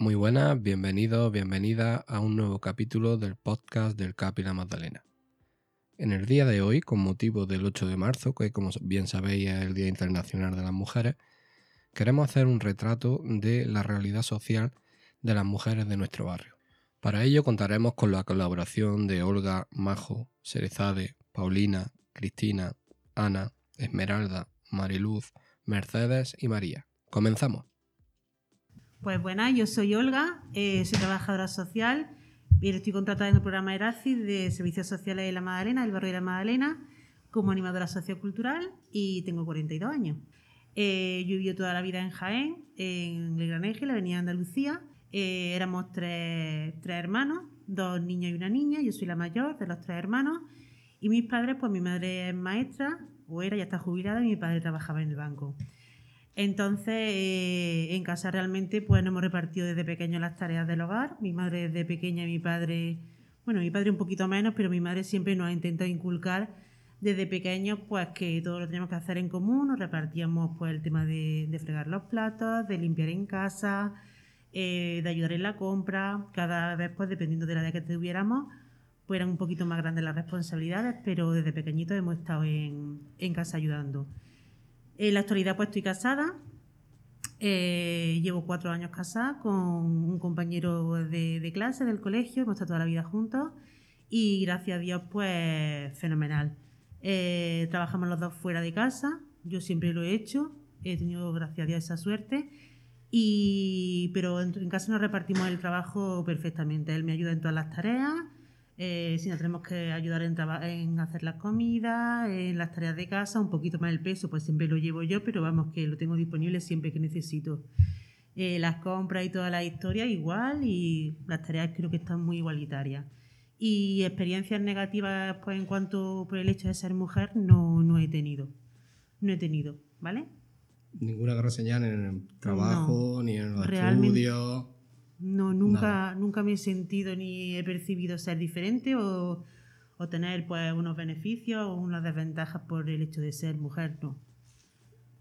Muy buenas, bienvenidos, bienvenidas a un nuevo capítulo del podcast del Capi la Magdalena. En el día de hoy, con motivo del 8 de marzo, que como bien sabéis es el Día Internacional de las Mujeres, queremos hacer un retrato de la realidad social de las mujeres de nuestro barrio. Para ello contaremos con la colaboración de Olga, Majo, Serezade, Paulina, Cristina, Ana, Esmeralda, Mariluz, Mercedes y María. Comenzamos. Pues buenas, yo soy Olga, eh, soy trabajadora social y estoy contratada en el programa ERACI de Servicios Sociales de La Magdalena, del barrio de La Magdalena, como animadora sociocultural y tengo 42 años. Eh, yo vivido toda la vida en Jaén, en el Gran Eje, la Avenida Andalucía. Eh, éramos tres, tres hermanos, dos niños y una niña. Yo soy la mayor de los tres hermanos. Y mis padres, pues mi madre es maestra, o era, ya está jubilada, y mi padre trabajaba en el banco. Entonces, eh, en casa realmente pues nos hemos repartido desde pequeño las tareas del hogar. Mi madre desde pequeña y mi padre, bueno, mi padre un poquito menos, pero mi madre siempre nos ha intentado inculcar desde pequeños pues que todo lo teníamos que hacer en común, nos repartíamos pues el tema de, fregar los platos, de limpiar en casa, eh, de ayudar en la compra, cada vez pues dependiendo de la edad que tuviéramos, pues eran un poquito más grandes las responsabilidades, pero desde pequeñitos hemos estado en, en casa ayudando. En la actualidad pues estoy casada, eh, llevo cuatro años casada con un compañero de, clase del colegio, hemos estado toda la vida juntos y gracias a Dios pues fenomenal. Eh, trabajamos los dos fuera de casa, yo siempre lo he hecho, he tenido gracias a Dios esa suerte. Y, pero en, en casa nos repartimos el trabajo perfectamente. Él me ayuda en todas las tareas, eh, si nos tenemos que ayudar en, hacer las comidas, en las tareas de casa, un poquito más el peso, pues siempre lo llevo yo, pero vamos que lo tengo disponible siempre que necesito. Eh, las compras y toda la historia igual y las tareas creo que están muy igualitarias. Y experiencias negativas pues en cuanto por el hecho de ser mujer no, no he tenido. No he tenido, ¿vale? Ninguna señal en el trabajo, ni en los estudios. No, nunca, nunca me he sentido ni he percibido ser diferente o, tener pues unos beneficios o unas desventajas por el hecho de ser mujer, no.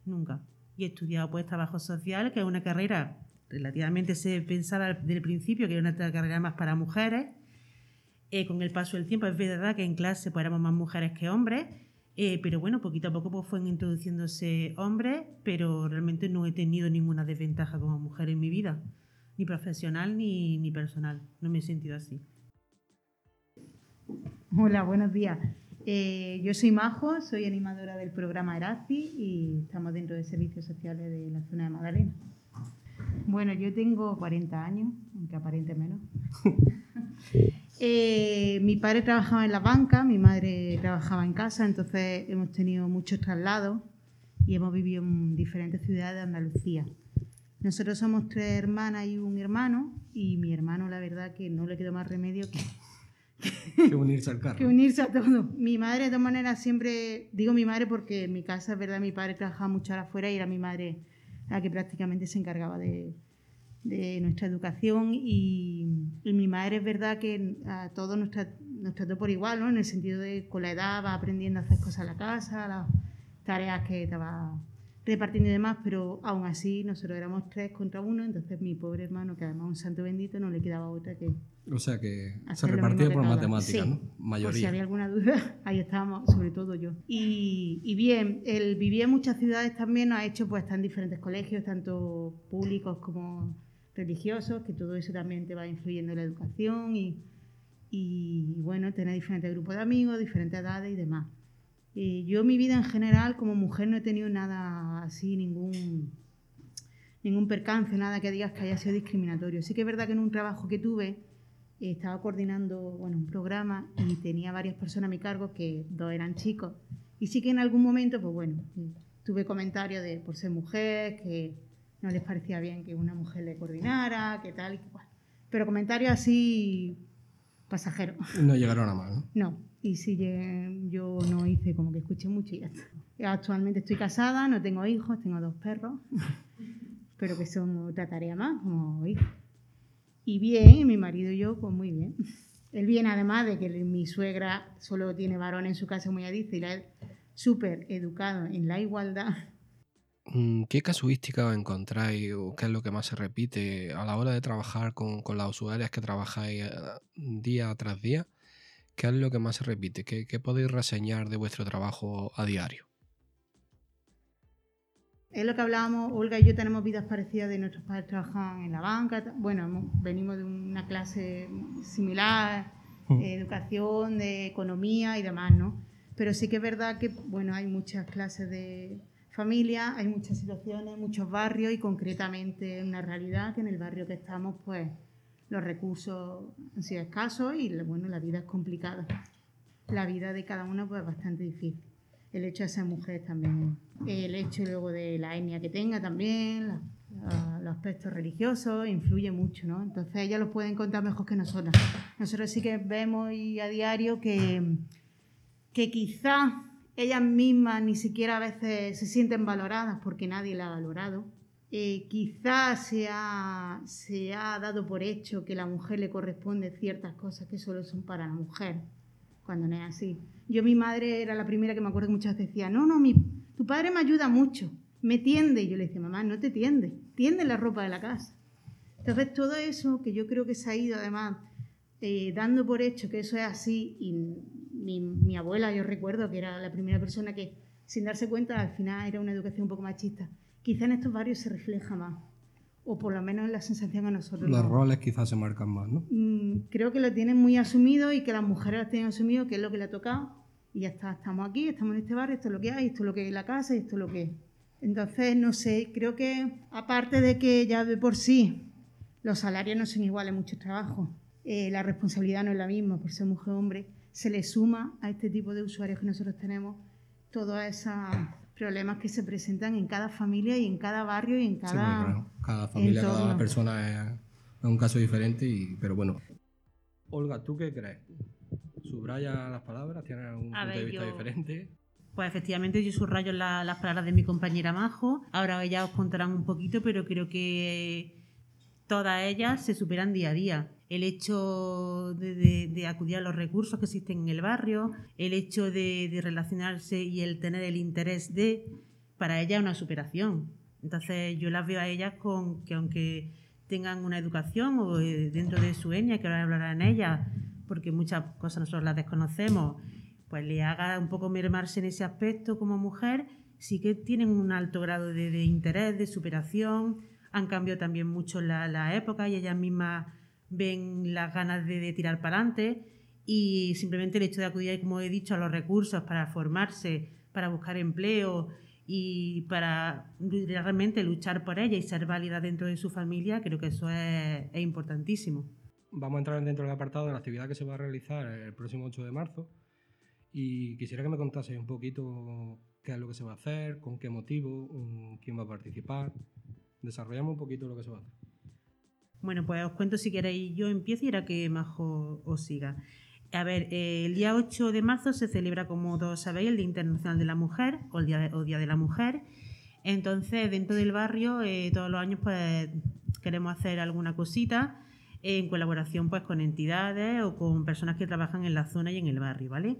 Nunca. Y he estudiado pues trabajo social, que es una carrera relativamente se pensaba desde el principio que era una carrera más para mujeres. Eh, con el paso del tiempo es verdad que en clase pues, éramos más mujeres que hombres, eh, pero bueno, poquito a poco pues, fueron introduciéndose hombres, pero realmente no he tenido ninguna desventaja como mujer en mi vida ni profesional ni, ni personal. No me he sentido así. Hola, buenos días. Eh, yo soy Majo, soy animadora del programa Erazi y estamos dentro de servicios sociales de la zona de Magdalena. Bueno, yo tengo 40 años, aunque aparente menos. Eh, mi padre trabajaba en la banca, mi madre trabajaba en casa, entonces hemos tenido muchos traslados y hemos vivido en diferentes ciudades de Andalucía. Nosotros somos tres hermanas y un hermano, y mi hermano, la verdad, que no le quedó más remedio que, que unirse al carro. Que unirse a todo. Mi madre, de todas maneras, siempre, digo mi madre porque en mi casa, es verdad, mi padre trabajaba mucho afuera y era mi madre la que prácticamente se encargaba de, de nuestra educación. Y, mi madre, es verdad que a todos nos, nos trató por igual, ¿no? En el sentido de con la edad va aprendiendo a hacer cosas en la casa, las tareas que estaba repartiendo y demás, pero aún así nosotros éramos tres contra uno, entonces mi pobre hermano, que además un santo bendito, no le quedaba otra que... O sea que se repartía por matemáticas, ¿no? Mayoría. Por si había alguna duda, ahí estábamos, sobre todo yo. Y, y bien, el vivir en muchas ciudades también nos ha hecho pues estar en diferentes colegios, tanto públicos como religiosos, que todo eso también te va influyendo en la educación y, y bueno, tener diferentes grupos de amigos, diferentes edades y demás. Eh, yo mi vida en general como mujer no he tenido nada así, ningún, ningún percance, nada que digas que haya sido discriminatorio. Sí que es verdad que en un trabajo que tuve eh, estaba coordinando bueno, un programa y tenía varias personas a mi cargo que dos eran chicos. Y sí que en algún momento, pues bueno, tuve comentarios de por ser mujer, que no les parecía bien que una mujer le coordinara, que tal y que cual. Pero comentarios así pasajeros. No llegaron a mal, ¿no? No, y si yo no hice como que escuché mucho y ya está. Actualmente estoy casada, no tengo hijos, tengo dos perros, pero que son otra tarea más como hijos. Y bien, mi marido y yo, pues muy bien. Él viene además de que mi suegra solo tiene varón en su casa, muy dice, y él súper educado en la igualdad. mm, ¿qué casuística encontráis o qué es lo que más se repite a la hora de trabajar con, con las usuarias que trabajáis eh, día tras día? ¿Qué es lo que más se repite? ¿Qué, qué podéis reseñar de vuestro trabajo a diario? Es lo que hablábamos, Olga y yo tenemos vidas parecidas de nuestros padres trabajan en la banca, bueno, venimos de una clase similar, Mm. eh, educación, de economía y demás, ¿no? Pero sí que es verdad que, bueno, hay muchas clases de familia, hay muchas situaciones, muchos barrios y concretamente una realidad que en el barrio que estamos, pues los recursos han sido escasos y, bueno, la vida es complicada. La vida de cada uno, pues, es bastante difícil el hecho de ser mujer también, el hecho luego de la etnia que tenga también, la- la- los aspectos religiosos, influye mucho, ¿no? Entonces ellas los pueden contar mejor que nosotras. Nosotros sí que vemos y a diario que, que quizás ellas mismas ni siquiera a veces se sienten valoradas porque nadie la ha valorado. Eh, quizás se ha, se ha dado por hecho que a la mujer le corresponde ciertas cosas que solo son para la mujer cuando no es así. Yo, mi madre era la primera que me acuerdo que muchas veces decía, no, no, mi, tu padre me ayuda mucho, me tiende. Y yo le decía, mamá, no te tiende, tiende la ropa de la casa. Entonces, todo eso que yo creo que se ha ido además eh, dando por hecho que eso es así, y mi, mi abuela, yo recuerdo que era la primera persona que, sin darse cuenta, al final era una educación un poco machista. Quizá en estos barrios se refleja más, o por lo menos es la sensación a nosotros. Los roles quizás se marcan más, ¿no? Mm, creo que lo tienen muy asumido y que las mujeres lo tienen asumido, que es lo que le ha tocado. Y ya está, estamos aquí, estamos en este barrio, esto es lo que hay, esto es lo que es la casa y esto es lo que es. Entonces, no sé, creo que aparte de que ya de por sí los salarios no son iguales en muchos trabajos, eh, la responsabilidad no es la misma por ser mujer o hombre, se le suma a este tipo de usuarios que nosotros tenemos todos esos problemas que se presentan en cada familia y en cada barrio y en Sí, cada... porque, claro, cada familia, cada persona es, un caso diferente, y, pero bueno. Olga, ¿tú qué crees? ¿Subraya las palabras? ¿Tienes algún A punto de vista yo- diferente? Pues efectivamente yo subrayo la- las palabras de mi compañera Majo. Ahora ellas os contarán un poquito, pero creo que todas ellas se superan día a día. El hecho de, acudir a los recursos que existen en el barrio, el hecho de, relacionarse y el tener el interés de, para ellas es una superación. Entonces yo las veo a ellas con que aunque tengan una educación o eh, dentro de su etnia, que ahora hablarán ellas, porque muchas cosas nosotros las desconocemos, pues le haga un poco mermarse en ese aspecto como mujer, sí que tienen un alto grado de, de interés, de superación, han cambiado también mucho la, la época y ellas mismas ven las ganas de, de tirar para adelante y simplemente el hecho de acudir, como he dicho, a los recursos para formarse, para buscar empleo y para realmente luchar por ella y ser válida dentro de su familia, creo que eso es, es importantísimo. Vamos a entrar dentro del apartado de la actividad que se va a realizar el próximo 8 de marzo. Y quisiera que me contaseis un poquito qué es lo que se va a hacer, con qué motivo, quién va a participar. Desarrollamos un poquito lo que se va a hacer. Bueno, pues os cuento si queréis. Yo empiezo y era que Majo os siga. A ver, eh, el día 8 de marzo se celebra, como todos sabéis, el Día Internacional de la Mujer o el Día de, o Día de la Mujer. Entonces, dentro del barrio, eh, todos los años, pues queremos hacer alguna cosita en colaboración pues, con entidades o con personas que trabajan en la zona y en el barrio, ¿vale?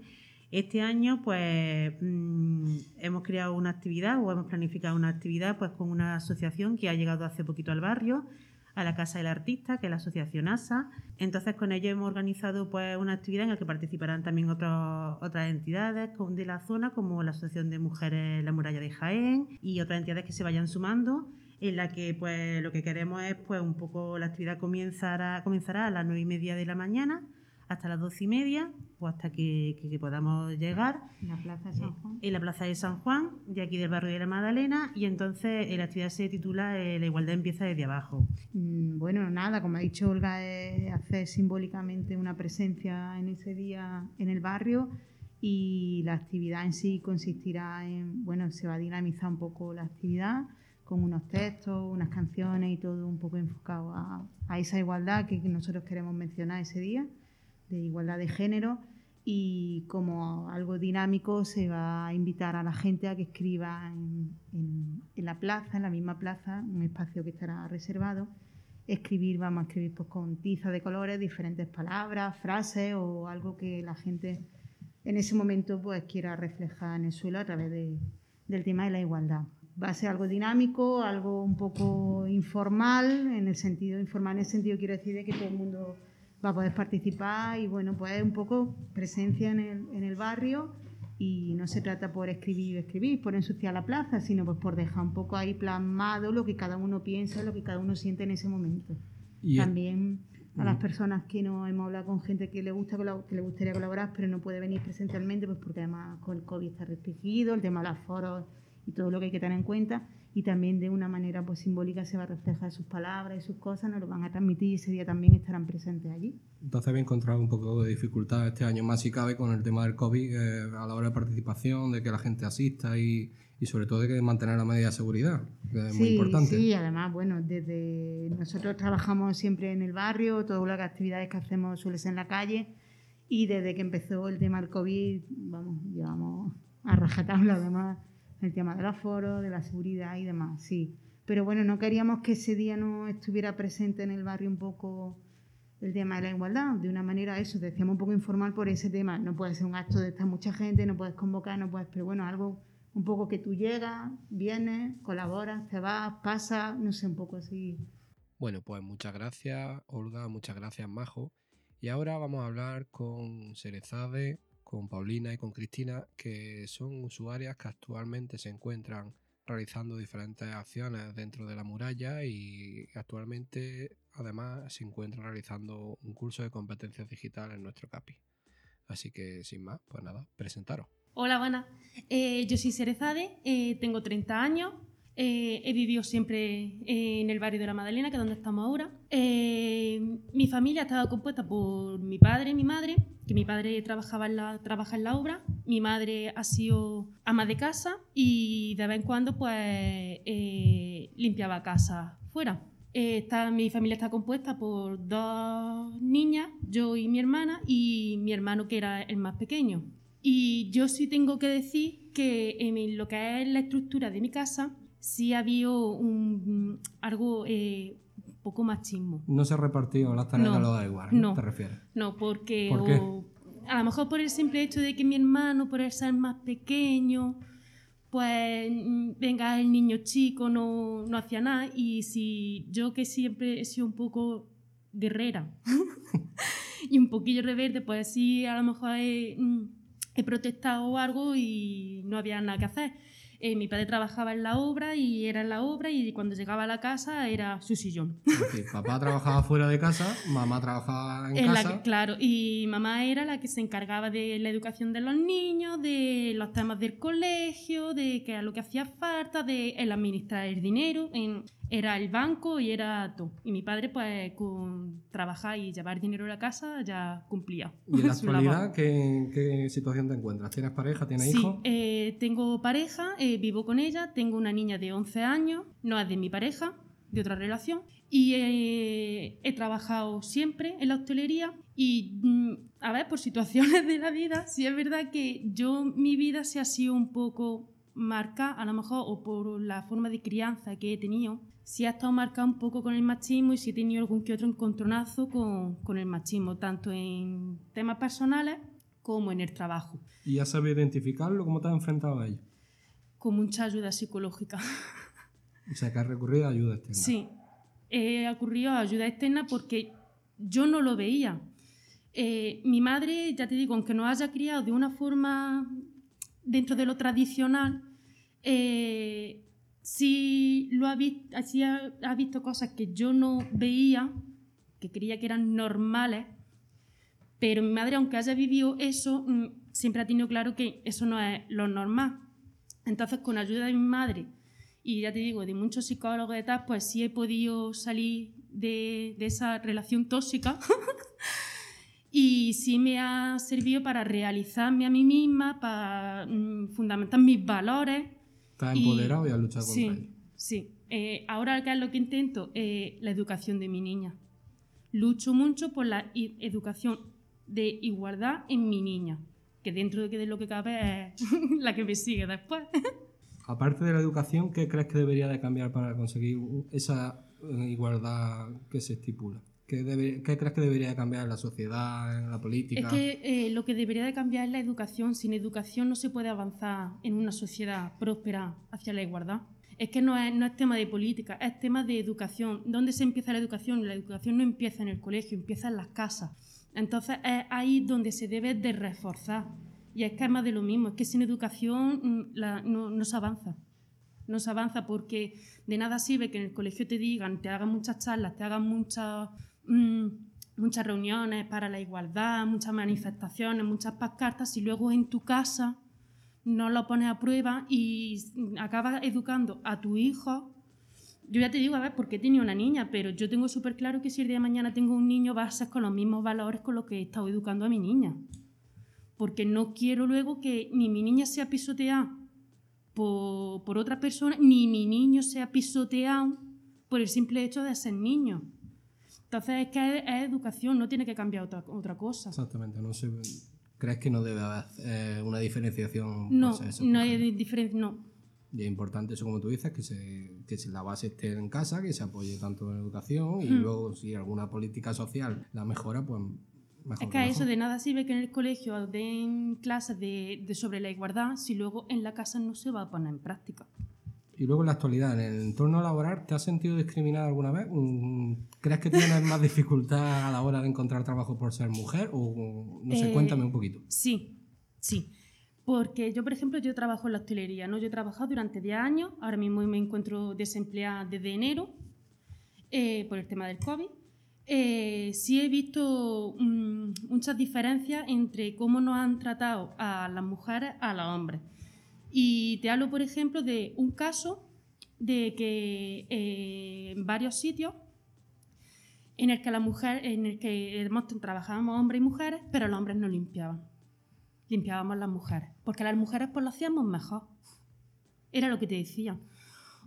Este año, pues, mm, hemos creado una actividad o hemos planificado una actividad pues, con una asociación que ha llegado hace poquito al barrio, a la Casa del Artista, que es la asociación ASA. Entonces, con ello hemos organizado pues, una actividad en la que participarán también otras entidades de la zona, como la Asociación de Mujeres La Muralla de Jaén y otras entidades que se vayan sumando, en la que pues, lo que queremos es pues, un poco la actividad comenzará, comenzará a las nueve y media de la mañana hasta las doce y media o hasta que, que- que podamos llegar En la Plaza de San Juan. en la plaza de San Juan, de aquí del barrio de la Magdalena, y entonces eh, la actividad se titula eh, La igualdad empieza desde abajo. Mm, Bueno, nada, como ha dicho Olga, es hacer simbólicamente una presencia en ese día en el barrio y la actividad en sí consistirá en, bueno, se va a dinamizar un poco la actividad con unos textos, unas canciones y todo un poco enfocado a, a esa igualdad que nosotros queremos mencionar ese día, de igualdad de género. Y como algo dinámico se va a invitar a la gente a que escriba en, en- la plaza, en la misma plaza, un espacio que estará reservado, escribir, vamos a escribir pues, con tiza de colores diferentes palabras, frases o algo que la gente en ese momento pues quiera reflejar en el suelo a través de- del tema de la igualdad. va a ser algo dinámico, algo un poco informal, en el sentido, informal en el sentido quiero decir de que todo el mundo va a poder participar y bueno, pues un poco presencia en el, en el barrio y no se trata por escribir escribir, por ensuciar la plaza, sino pues por dejar un poco ahí plasmado lo que cada uno piensa, lo que cada uno siente en ese momento. Y También a las personas que no hemos hablado con gente que le gusta que le gustaría colaborar, pero no puede venir presencialmente, pues porque además con el COVID está restringido, el tema de los foros y todo lo que hay que tener en cuenta y también de una manera pues simbólica se va a reflejar sus palabras y sus cosas, nos lo van a transmitir y ese día también estarán presentes allí. Entonces había encontrado un poco de dificultad este año más si cabe con el tema del COVID eh, a la hora de participación, de que la gente asista y, y sobre todo de que mantener la medida de seguridad, que es muy importante. Sí, además, bueno, desde nosotros trabajamos siempre en el barrio, todas las actividades que hacemos suelen ser en la calle y desde que empezó el tema del COVID, vamos, llevamos a rajatabla además el tema del aforo, de la seguridad y demás, sí. Pero bueno, no queríamos que ese día no estuviera presente en el barrio un poco el tema de la igualdad, de una manera eso, decíamos un poco informal por ese tema. No puede ser un acto de estar mucha gente, no puedes convocar, no puedes, pero bueno, algo un poco que tú llegas, vienes, colaboras, te vas, pasas, no sé, un poco así. Bueno, pues muchas gracias, Olga, muchas gracias, Majo. Y ahora vamos a hablar con Cerezade, con Paulina y con Cristina, que son usuarias que actualmente se encuentran realizando diferentes acciones dentro de la muralla y actualmente además se encuentran realizando un curso de competencias digitales en nuestro CAPI. Así que sin más, pues nada, presentaros. Hola, buenas. Eh, yo soy Cerezade, eh, tengo 30 años, eh, he vivido siempre en el barrio de la Madalena, que es donde estamos ahora. mi familia estaba compuesta por mi padre y mi madre, que mi padre trabajaba en la, trabaja en la obra, mi madre ha sido ama de casa y de vez en cuando pues limpiaba casa fuera. mi familia está compuesta por dos niñas, yo y mi hermana, y mi hermano que era el más pequeño. Y yo sí tengo que decir que en lo que es la estructura de mi casa sí ha habido un, algo eh, poco machismo. No se ha repartido las tareas a los igual, ¿no? ¿Te refieres? No, porque a lo mejor por el simple hecho de que mi hermano, por ser más pequeño, pues venga el niño chico, no, no hacía nada. Y si yo que siempre he sido un poco guerrera y un poquillo rebelde, pues sí, a lo mejor he he protestado algo y no había nada que hacer. Eh, mi padre trabajaba en la obra y era en la obra y cuando llegaba a la casa era su sillón. papá trabajaba fuera de casa, mamá trabajaba en, casa. claro, y mamá era la que se encargaba de la educación de los niños, de los temas del colegio, de qué era lo que hacía falta, de el administrar el dinero. En, era el banco y era todo. Y mi padre, pues, con trabajar y llevar dinero a la casa, ya cumplía. ¿Y en la actualidad ¿qué, qué, situación te encuentras? ¿Tienes pareja? ¿Tienes sí, hijos? Eh, tengo pareja, eh, vivo con ella, tengo una niña de 11 años, no es de mi pareja, de otra relación, y eh, he trabajado siempre en la hostelería y, mm, a ver, por situaciones de la vida, sí es verdad que yo, mi vida se ha sido un poco marcada, a lo mejor, o por la forma de crianza que he tenido, sí ha estado marcado un poco con el machismo y sí he tenido algún que otro encontronazo con, con el machismo, tanto en temas personales como en el trabajo. ¿Y has sabido identificarlo? ¿Cómo te has enfrentado a ello? Con mucha ayuda psicológica. O sea, que has recurrido a ayuda externa. Sí, he recurrido a ayuda externa porque yo no lo veía. Eh, mi madre, ya te digo, aunque no haya criado de una forma dentro de lo tradicional, eh, si lo ha visto, así ha, visto cosas que yo no veía, que creía que eran normales, pero mi madre, aunque haya vivido eso, mm, siempre ha tenido claro que eso no es lo normal. Entonces, con ayuda de mi madre y ya te digo, de muchos psicólogos y tal, pues sí he podido salir de, de esa relación tóxica y sí me ha servido para realizarme a mí misma, para mm, fundamentar mis valores Estás empoderado y, has luchado contra sí, Sí, eh, ahora ¿qué es lo que intento? Eh, la educación de mi niña. Lucho mucho por la educación de igualdad en mi niña, que dentro de lo que cabe es la que me sigue después. Aparte de la educación, ¿qué crees que debería de cambiar para conseguir esa eh, igualdad que se estipula? ¿Qué, crees que debería de cambiar en la sociedad, en la política? Es que eh, lo que debería de cambiar es la educación. Sin educación no se puede avanzar en una sociedad próspera hacia la igualdad. Es que no es, tema de política, es tema de educación. ¿Dónde se empieza la educación? La educación no empieza en el colegio, empieza en las casas. Entonces es ahí donde se debe de reforzar. Y es que es más de lo mismo, es que sin educación mm, no se avanza. No se avanza porque de nada sirve que en el colegio te digan, te hagan muchas charlas, te hagan muchas, mm, muchas reuniones para la igualdad, muchas manifestaciones, muchas pancartas, si luego en tu casa no lo pones a prueba y acabas educando a tu hijo. Yo ya te digo, a ver, porque tenía una niña, pero yo tengo súper claro que si el día de mañana tengo un niño va a ser con los mismos valores con los que he estado educando a mi niña. Porque no quiero luego que ni mi niña sea pisoteada por, por otra persona, ni mi niño sea pisoteado por el simple hecho de ser niño. Entonces es que es, es educación, no tiene que cambiar otra, otra cosa. Exactamente, no sé. ¿Crees que no debe haber eh, una diferenciación? No, pues, eso, no hay diferencia, no. Y es importante eso, como tú dices, que, se, que la base esté en casa, que se apoye tanto en educación y Hmm. luego si alguna política social la mejora, pues mejor. Es que mejor. eso de nada sirve que en el colegio den clases de, de sobre la igualdad si luego en la casa no se va a poner en práctica. Y luego en la actualidad, en el entorno laboral, ¿te has sentido discriminada alguna vez? Mm, ¿Crees que tienes más dificultad a la hora de encontrar trabajo por ser mujer? O no sé, Eh, cuéntame un poquito. Sí, sí. Porque yo, por ejemplo, yo trabajo en la hostelería, ¿no? Yo he trabajado durante 10 años, ahora mismo me encuentro desempleada desde enero eh, por el tema del COVID. Eh, sí he visto mm, muchas diferencias entre cómo nos han tratado a las mujeres a los hombres. Y te hablo, por ejemplo, de un caso de que eh, en varios sitios en el que la mujer, en el que trabajábamos hombres y mujeres, pero los hombres no limpiaban. Limpiábamos las mujeres, porque las mujeres pues lo hacíamos mejor. Era lo que te decían.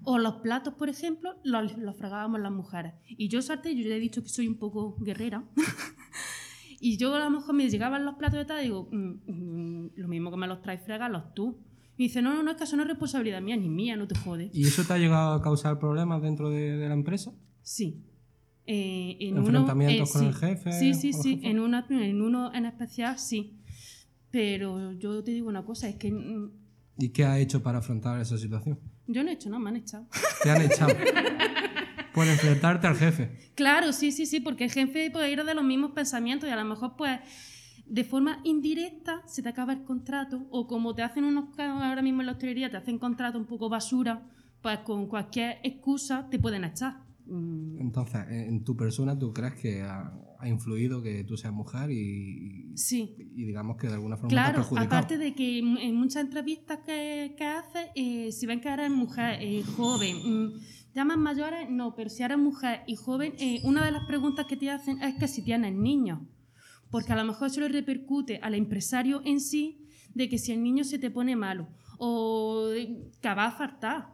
O los platos, por ejemplo, los, los fregábamos las mujeres. Y yo salté, yo ya he dicho que soy un poco guerrera. y yo a lo mejor me llegaban los platos de tal y digo, "Mm, mm, lo mismo que me los traes, fregalos tú. Y dice, no, no, no, es que eso no es responsabilidad mía ni mía, no te jodes. ¿Y eso te ha llegado a causar problemas dentro de, de la empresa? Sí. Eh, en ¿Enfrentamientos uno, con sí. el jefe Sí, sí, sí. En, una, en uno en especial, sí. Pero yo te digo una cosa, es que ¿Y qué has hecho para afrontar esa situación? yo no he hecho nada, me han echado. Te han echado por enfrentarte al jefe. Claro, sí, sí, sí, porque el jefe puede ir de los mismos pensamientos y a lo mejor, pues, de forma indirecta se te acaba el contrato o como te hacen unos ahora mismo en la hostelería, te hacen contrato un poco basura, pues con cualquier excusa te pueden echar. Mm, Entonces, en en tu persona, ¿tú crees que ha, ha influido que tú seas mujer y, Sí. y digamos que de alguna forma te ha Claro, perjudicado? aparte de que en muchas entrevistas que, que haces, eh, si ven que eres mujer eh, joven, mm, ya más mayores, no, pero si eres mujer y joven, eh, una de las preguntas que te hacen es que si tienes niños, porque a lo mejor eso le repercute al empresario en sí de que si el niño se te pone malo o que va a faltar.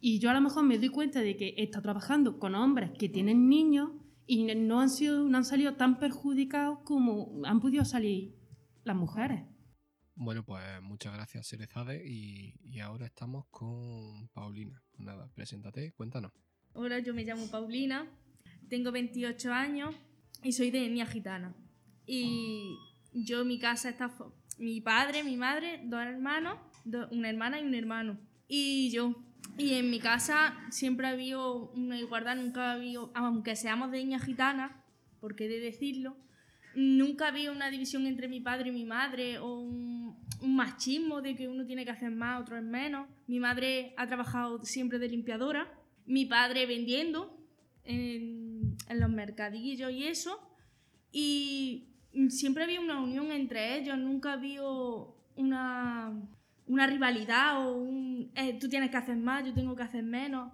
Y yo a lo mejor me doy cuenta de que he estado trabajando con hombres que tienen niños y no han, sido, no han salido tan perjudicados como han podido salir las mujeres. Bueno, pues muchas gracias, Cerezade. Y, y ahora estamos con Paulina. Pues nada, preséntate, cuéntanos. Hola, yo me llamo Paulina, tengo 28 años y soy de etnia gitana. Y yo, mi casa está. Mi padre, mi madre, dos hermanos, una hermana y un hermano. Y yo. Y en mi casa siempre ha habido una igualdad, nunca ha habido. Aunque seamos de etnia gitana, porque he de decirlo, nunca ha habido una división entre mi padre y mi madre o un, un machismo de que uno tiene que hacer más, otro es menos. Mi madre ha trabajado siempre de limpiadora, mi padre vendiendo en, en los mercadillos y eso. Y siempre había una unión entre ellos, nunca había una, una rivalidad o un eh, tú tienes que hacer más, yo tengo que hacer menos.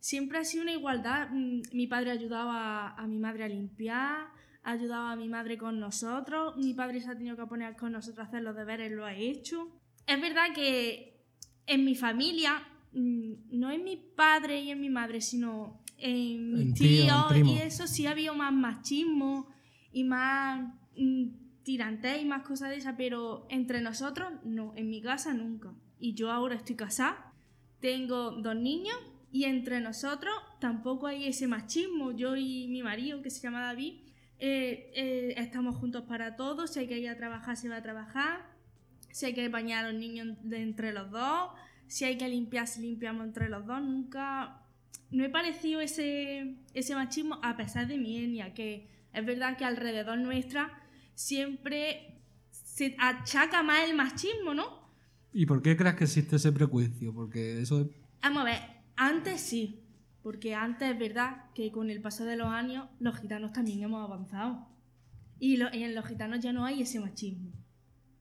Siempre ha sido una igualdad. Mm, Mi padre ayudaba a, a mi madre a limpiar, ayudaba a mi madre con nosotros, mi padre se ha tenido que poner con nosotros a hacer los deberes, lo ha hecho. Es verdad que en mi familia, mm, no en mi padre y en mi madre, sino en mis tío, tíos primo. y eso sí había más machismo y más mm, tirantez y más cosas de esas, pero entre nosotros no, en mi casa nunca. Y yo ahora estoy casada, tengo dos niños y entre nosotros tampoco hay ese machismo. Yo y mi marido, que se llama David, eh, eh, estamos juntos para todo, si hay que ir a trabajar, se va a trabajar, si hay que bañar a los niños de entre los dos, si hay que limpiar, si limpiamos entre los dos. Nunca. No he parecido ese, ese machismo a pesar de mi etnia, que es verdad que alrededor nuestra siempre se achaca más el machismo, ¿no? ¿Y por qué crees que existe ese prejuicio? Porque eso Vamos a ver, antes sí, porque antes es verdad que con el paso de los años los gitanos también hemos avanzado. Y, lo- y en los gitanos ya no hay ese machismo.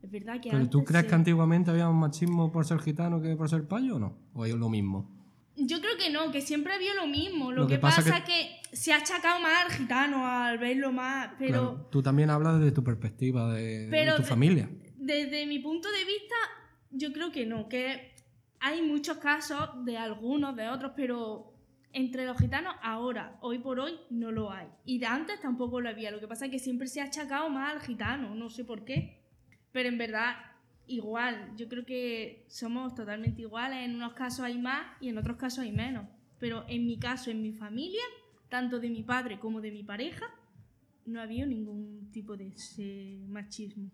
Es verdad que ¿Pero tú crees sí. que antiguamente había más machismo por ser gitano que por ser payo o no? ¿O es lo mismo? Yo creo que no, que siempre había lo mismo. Lo, Lo que, que pasa es que... se ha achacado más al gitano al verlo más, pero Claro, tú también hablas desde tu perspectiva, de, de Pero tu de- familia. desde mi punto de vista, yo creo que no, que hay muchos casos de algunos, de otros, pero entre los gitanos ahora, hoy por hoy, no lo hay. Y de antes tampoco lo había. Lo que pasa es que siempre se ha achacado más al gitano, no sé por qué. Pero en verdad, igual, yo creo que somos totalmente iguales. En unos casos hay más y en otros casos hay menos. Pero en mi caso, en mi familia, tanto de mi padre como de mi pareja, no ha habido ningún tipo de ese machismo.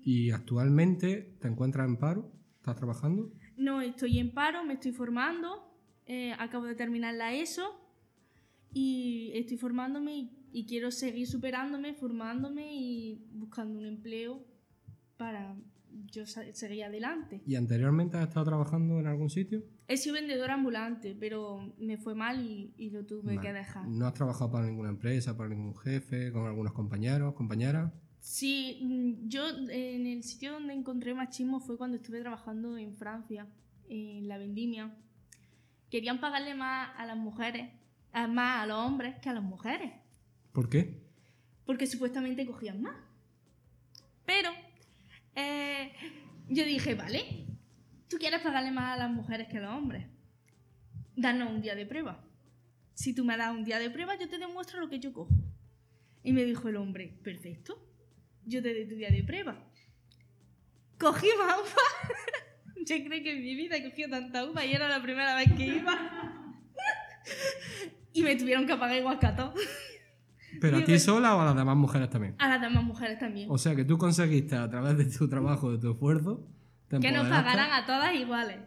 ¿Y actualmente te encuentras en paro? ¿Estás trabajando? No, estoy en paro, me estoy formando, eh, acabo de terminar la ESO y estoy formándome y, y quiero seguir superándome, formándome y buscando un empleo para yo seguir adelante. ¿Y anteriormente has estado trabajando en algún sitio? He sido vendedora ambulante, pero me fue mal y, y lo tuve Vale. que dejar. ¿No has trabajado para ninguna empresa, para ningún jefe, con algunos compañeros, compañeras? Sí, mm, yo en el sitio donde encontré machismo fue cuando estuve trabajando en Francia, en la vendimia. Querían pagarle más a las mujeres, más a los hombres que a las mujeres, ¿Por qué? porque supuestamente cogían más. Pero eh, yo dije, vale, tú quieres pagarle más a las mujeres que a los hombres. Danos un día de prueba. Si tú me das un día de prueba, yo te demuestro lo que yo cojo. Y me dijo el hombre, perfecto, yo te doy tu día de prueba. Cogí más uva. yo creo que en mi vida he cogido tanta uva y era la primera vez que iba. y me tuvieron que pagar igual que a todos. ¿Pero a ti sola o a las demás mujeres también? A las demás mujeres también. O sea que tú conseguiste a través de tu trabajo, de tu esfuerzo, que nos pagaran a todas iguales.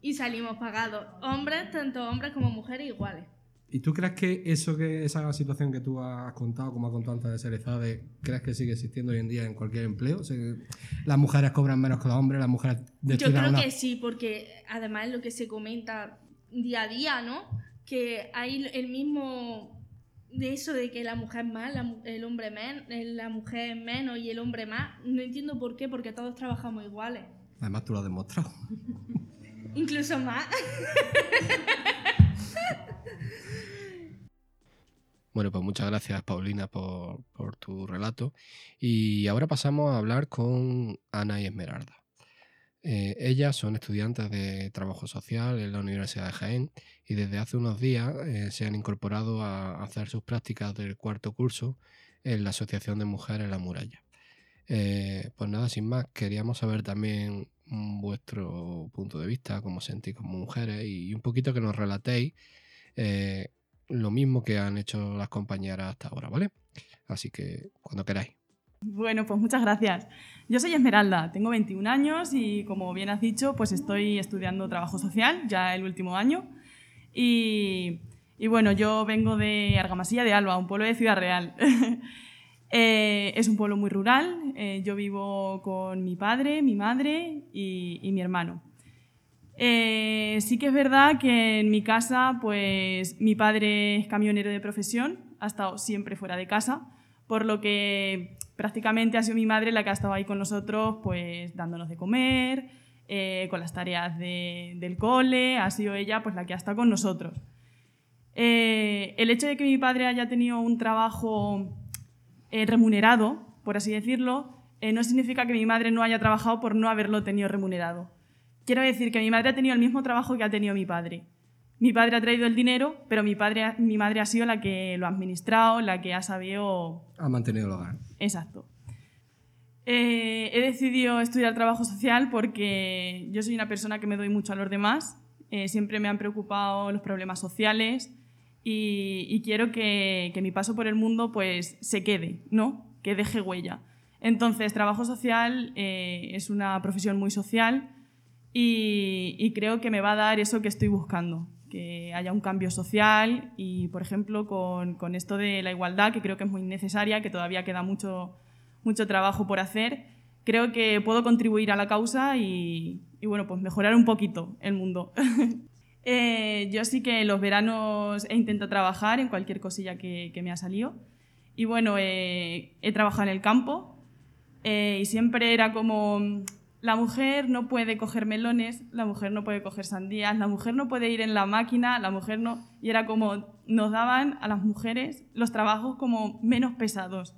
Y salimos pagados. Hombres, tanto hombres como mujeres iguales. ¿Y tú crees que eso que esa situación que tú has contado, como has contado antes de Cerezade, crees que sigue existiendo hoy en día en cualquier empleo? O sea, las mujeres cobran menos que los hombres, las mujeres Yo creo una- que sí, porque además es lo que se comenta día a día, ¿no? Que hay el mismo de eso de que la mujer más, la el hombre menos, la mujer menos y el hombre más. No entiendo por qué, porque todos trabajamos iguales. Además tú lo has demostrado. Incluso más. Bueno, pues muchas gracias Paulina por, por tu relato. Y ahora pasamos a hablar con Ana y Esmeralda. Eh, ellas son estudiantes de trabajo social en la Universidad de Jaén y desde hace unos días eh, se han incorporado a hacer sus prácticas del cuarto curso en la Asociación de Mujeres La Muralla. Eh, pues nada, sin más, queríamos saber también vuestro punto de vista, cómo sentís como mujeres y un poquito que nos relatéis eh, lo mismo que han hecho las compañeras hasta ahora, ¿vale? Así que cuando queráis. Bueno, pues muchas gracias. Yo soy Esmeralda, tengo 21 años y como bien has dicho, pues estoy estudiando trabajo social, ya el último año. Y, y bueno, yo vengo de Argamasilla de Alba, un pueblo de Ciudad Real. Eh, es un pueblo muy rural, eh, yo vivo con mi padre, mi madre y, mi hermano. Eh, sí que es verdad que en mi casa, pues mi padre es camionero de profesión, ha estado siempre fuera de casa, por lo que prácticamente ha sido mi madre la que ha estado ahí con nosotros, pues dándonos de comer, con las tareas de- del cole, ha sido ella pues la que ha estado con nosotros. El hecho de que mi padre haya tenido un trabajo eh, remunerado, por así decirlo, eh, no significa que mi madre no haya trabajado por no haberlo tenido remunerado. Quiero decir que mi madre ha tenido el mismo trabajo que ha tenido mi padre. Mi padre ha traído el dinero, pero mi, padre, mi madre ha sido la que lo ha administrado, la que ha sabido Ha mantenido el hogar. Exacto. Eh, he decidido estudiar trabajo social porque yo soy una persona que me doy mucho a los demás. Eh, siempre me han preocupado los problemas sociales y, y quiero que, que mi paso por el mundo pues, se quede, ¿no? que deje huella. Entonces, trabajo social eh, es una profesión muy social y, y creo que me va a dar eso que estoy buscando, que haya un cambio social y, por ejemplo, con, con, esto de la igualdad, que creo que es muy necesaria, que todavía queda mucho, mucho trabajo por hacer, creo que puedo contribuir a la causa y, y bueno, pues mejorar un poquito el mundo. eh, yo sí que los veranos he intentado trabajar en cualquier cosilla que, me ha salido. Y bueno, eh, he trabajado en el campo eh, y siempre era como la mujer no puede coger melones, la mujer no puede coger sandías, la mujer no puede ir en la máquina, la mujer no... Y era como nos daban a las mujeres los trabajos como menos pesados.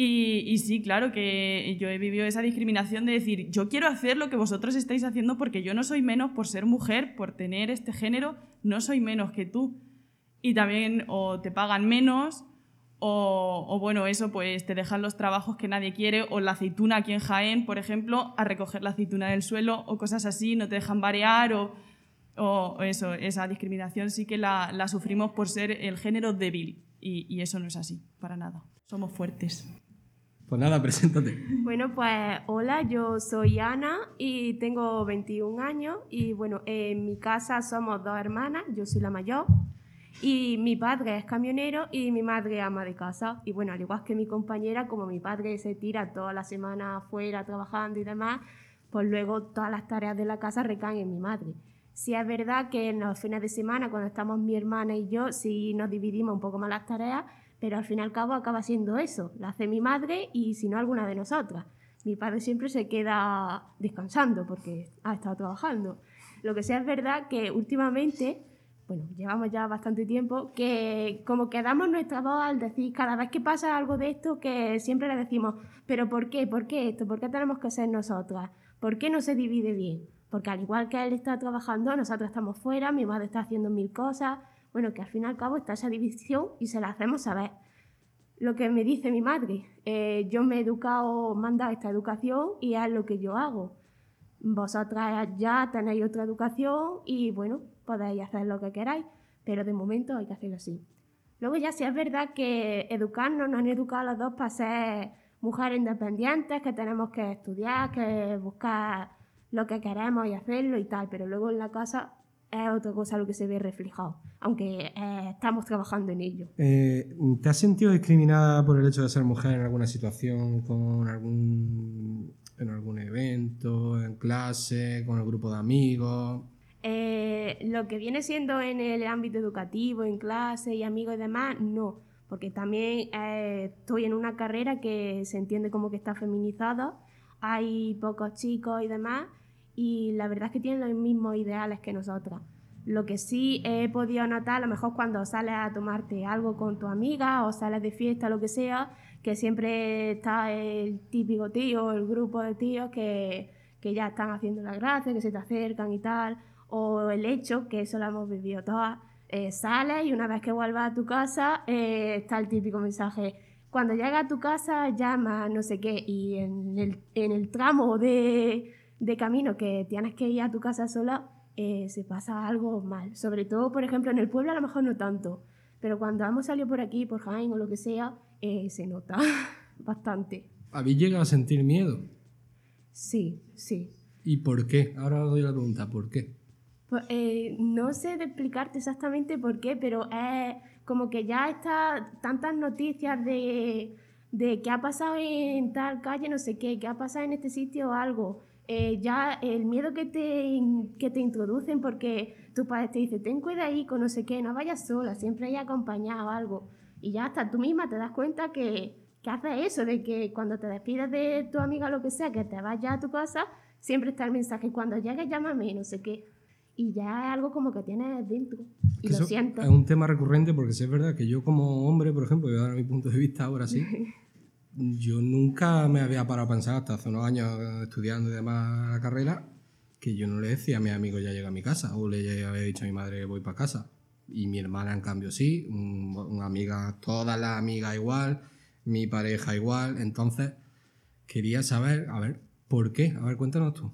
Y, y, sí, claro que yo he vivido esa discriminación de decir, yo quiero hacer lo que vosotros estáis haciendo porque yo no soy menos por ser mujer, por tener este género, no soy menos que tú. Y también o te pagan menos o, o, bueno, eso, pues te dejan los trabajos que nadie quiere, o la aceituna aquí en Jaén, por ejemplo, a recoger la aceituna del suelo, o cosas así, no te dejan variar, o, o eso, esa discriminación sí que la, la, sufrimos por ser el género débil, y, y, eso no es así, para nada. Somos fuertes. Pues nada, preséntate. Bueno, pues hola, yo soy Ana y tengo 21 años, y bueno, en mi casa somos dos hermanas, yo soy la mayor. Y mi padre es camionero y mi madre ama de casa. Y bueno, al igual que mi compañera, como mi padre se tira toda la semana afuera trabajando y demás, pues luego todas las tareas de la casa recaen en mi madre. Sí es verdad que en los fines de semana, cuando estamos mi hermana y yo, sí nos dividimos un poco más las tareas, pero al fin y al cabo acaba siendo eso. La hace mi madre y si no alguna de nosotras. Mi padre siempre se queda descansando porque ha estado trabajando. Lo que sí es verdad que últimamente bueno, llevamos ya bastante tiempo, que como que damos nuestra voz al decir cada vez que pasa algo de esto, que siempre le decimos, pero ¿por qué? ¿Por qué esto? ¿Por qué tenemos que ser nosotras? ¿Por qué no se divide bien? Porque al igual que él está trabajando, nosotros estamos fuera, mi madre está haciendo mil cosas, bueno, que al fin y al cabo está esa división y se la hacemos saber. Lo que me dice mi madre, eh, yo me he educado, dado esta educación y es lo que yo hago. Vosotras ya tenéis otra educación y bueno, podéis hacer lo que queráis, pero de momento hay que hacerlo así. Luego ya sí es verdad que educarnos, nos han educado los dos para ser mujeres independientes, que tenemos que estudiar, que buscar lo que queremos y hacerlo y tal, pero luego en la casa es otra cosa lo que se ve reflejado, aunque eh, estamos trabajando en ello. Eh, ¿Te has sentido discriminada por el hecho de ser mujer en alguna situación, con algún, en algún evento, en clase, con el grupo de amigos? Eh, lo que viene siendo en el ámbito educativo, en clase y amigos y demás, no, porque también eh, estoy en una carrera que se entiende como que está feminizada, hay pocos chicos y demás, y la verdad es que tienen los mismos ideales que nosotras. Lo que sí he podido notar, a lo mejor cuando sales a tomarte algo con tu amiga o sales de fiesta, lo que sea, que siempre está el típico tío, el grupo de tíos que, que ya están haciendo la gracia, que se te acercan y tal, o el hecho, que eso lo hemos vivido todas, eh, sales y una vez que vuelvas a tu casa eh, está el típico mensaje, cuando llegas a tu casa llama no sé qué y en el, en el tramo de, de, camino que tienes que ir a tu casa sola eh, se pasa algo mal, sobre todo por ejemplo en el pueblo a lo mejor no tanto, pero cuando hemos salido por aquí, por Jaén o lo que sea, eh, se nota bastante. ¿Habéis llegado a sentir miedo? Sí, sí. ¿Y por qué? Ahora os doy la pregunta, ¿por qué? Pues, eh, no sé de explicarte exactamente por qué, pero es como que ya está tantas noticias de, de qué ha pasado en tal calle, no sé qué, qué ha pasado en este sitio o algo. Eh, ya el miedo que te, que te introducen porque tu padre te dice, ten cuidado ahí con no sé qué, no vayas sola, siempre hay acompañado algo. Y ya hasta tú misma te das cuenta que, que haces eso, de que cuando te despides de tu amiga o lo que sea, que te vayas a tu casa, siempre está el mensaje, cuando llegues llámame, no sé qué y ya es algo como que tienes dentro y lo sientes. Es un tema recurrente porque sí es verdad que yo como hombre, por ejemplo, voy a dar mi punto de vista ahora sí, yo nunca me había parado a pensar hasta hace unos años estudiando y demás la carrera que yo no le decía a mi amigo ya llega a mi casa o le había dicho a mi madre voy para casa. Y mi hermana en cambio sí, una amiga, todas las amigas igual, mi pareja igual, entonces quería saber, a ver, ¿por qué? A ver, cuéntanos tú.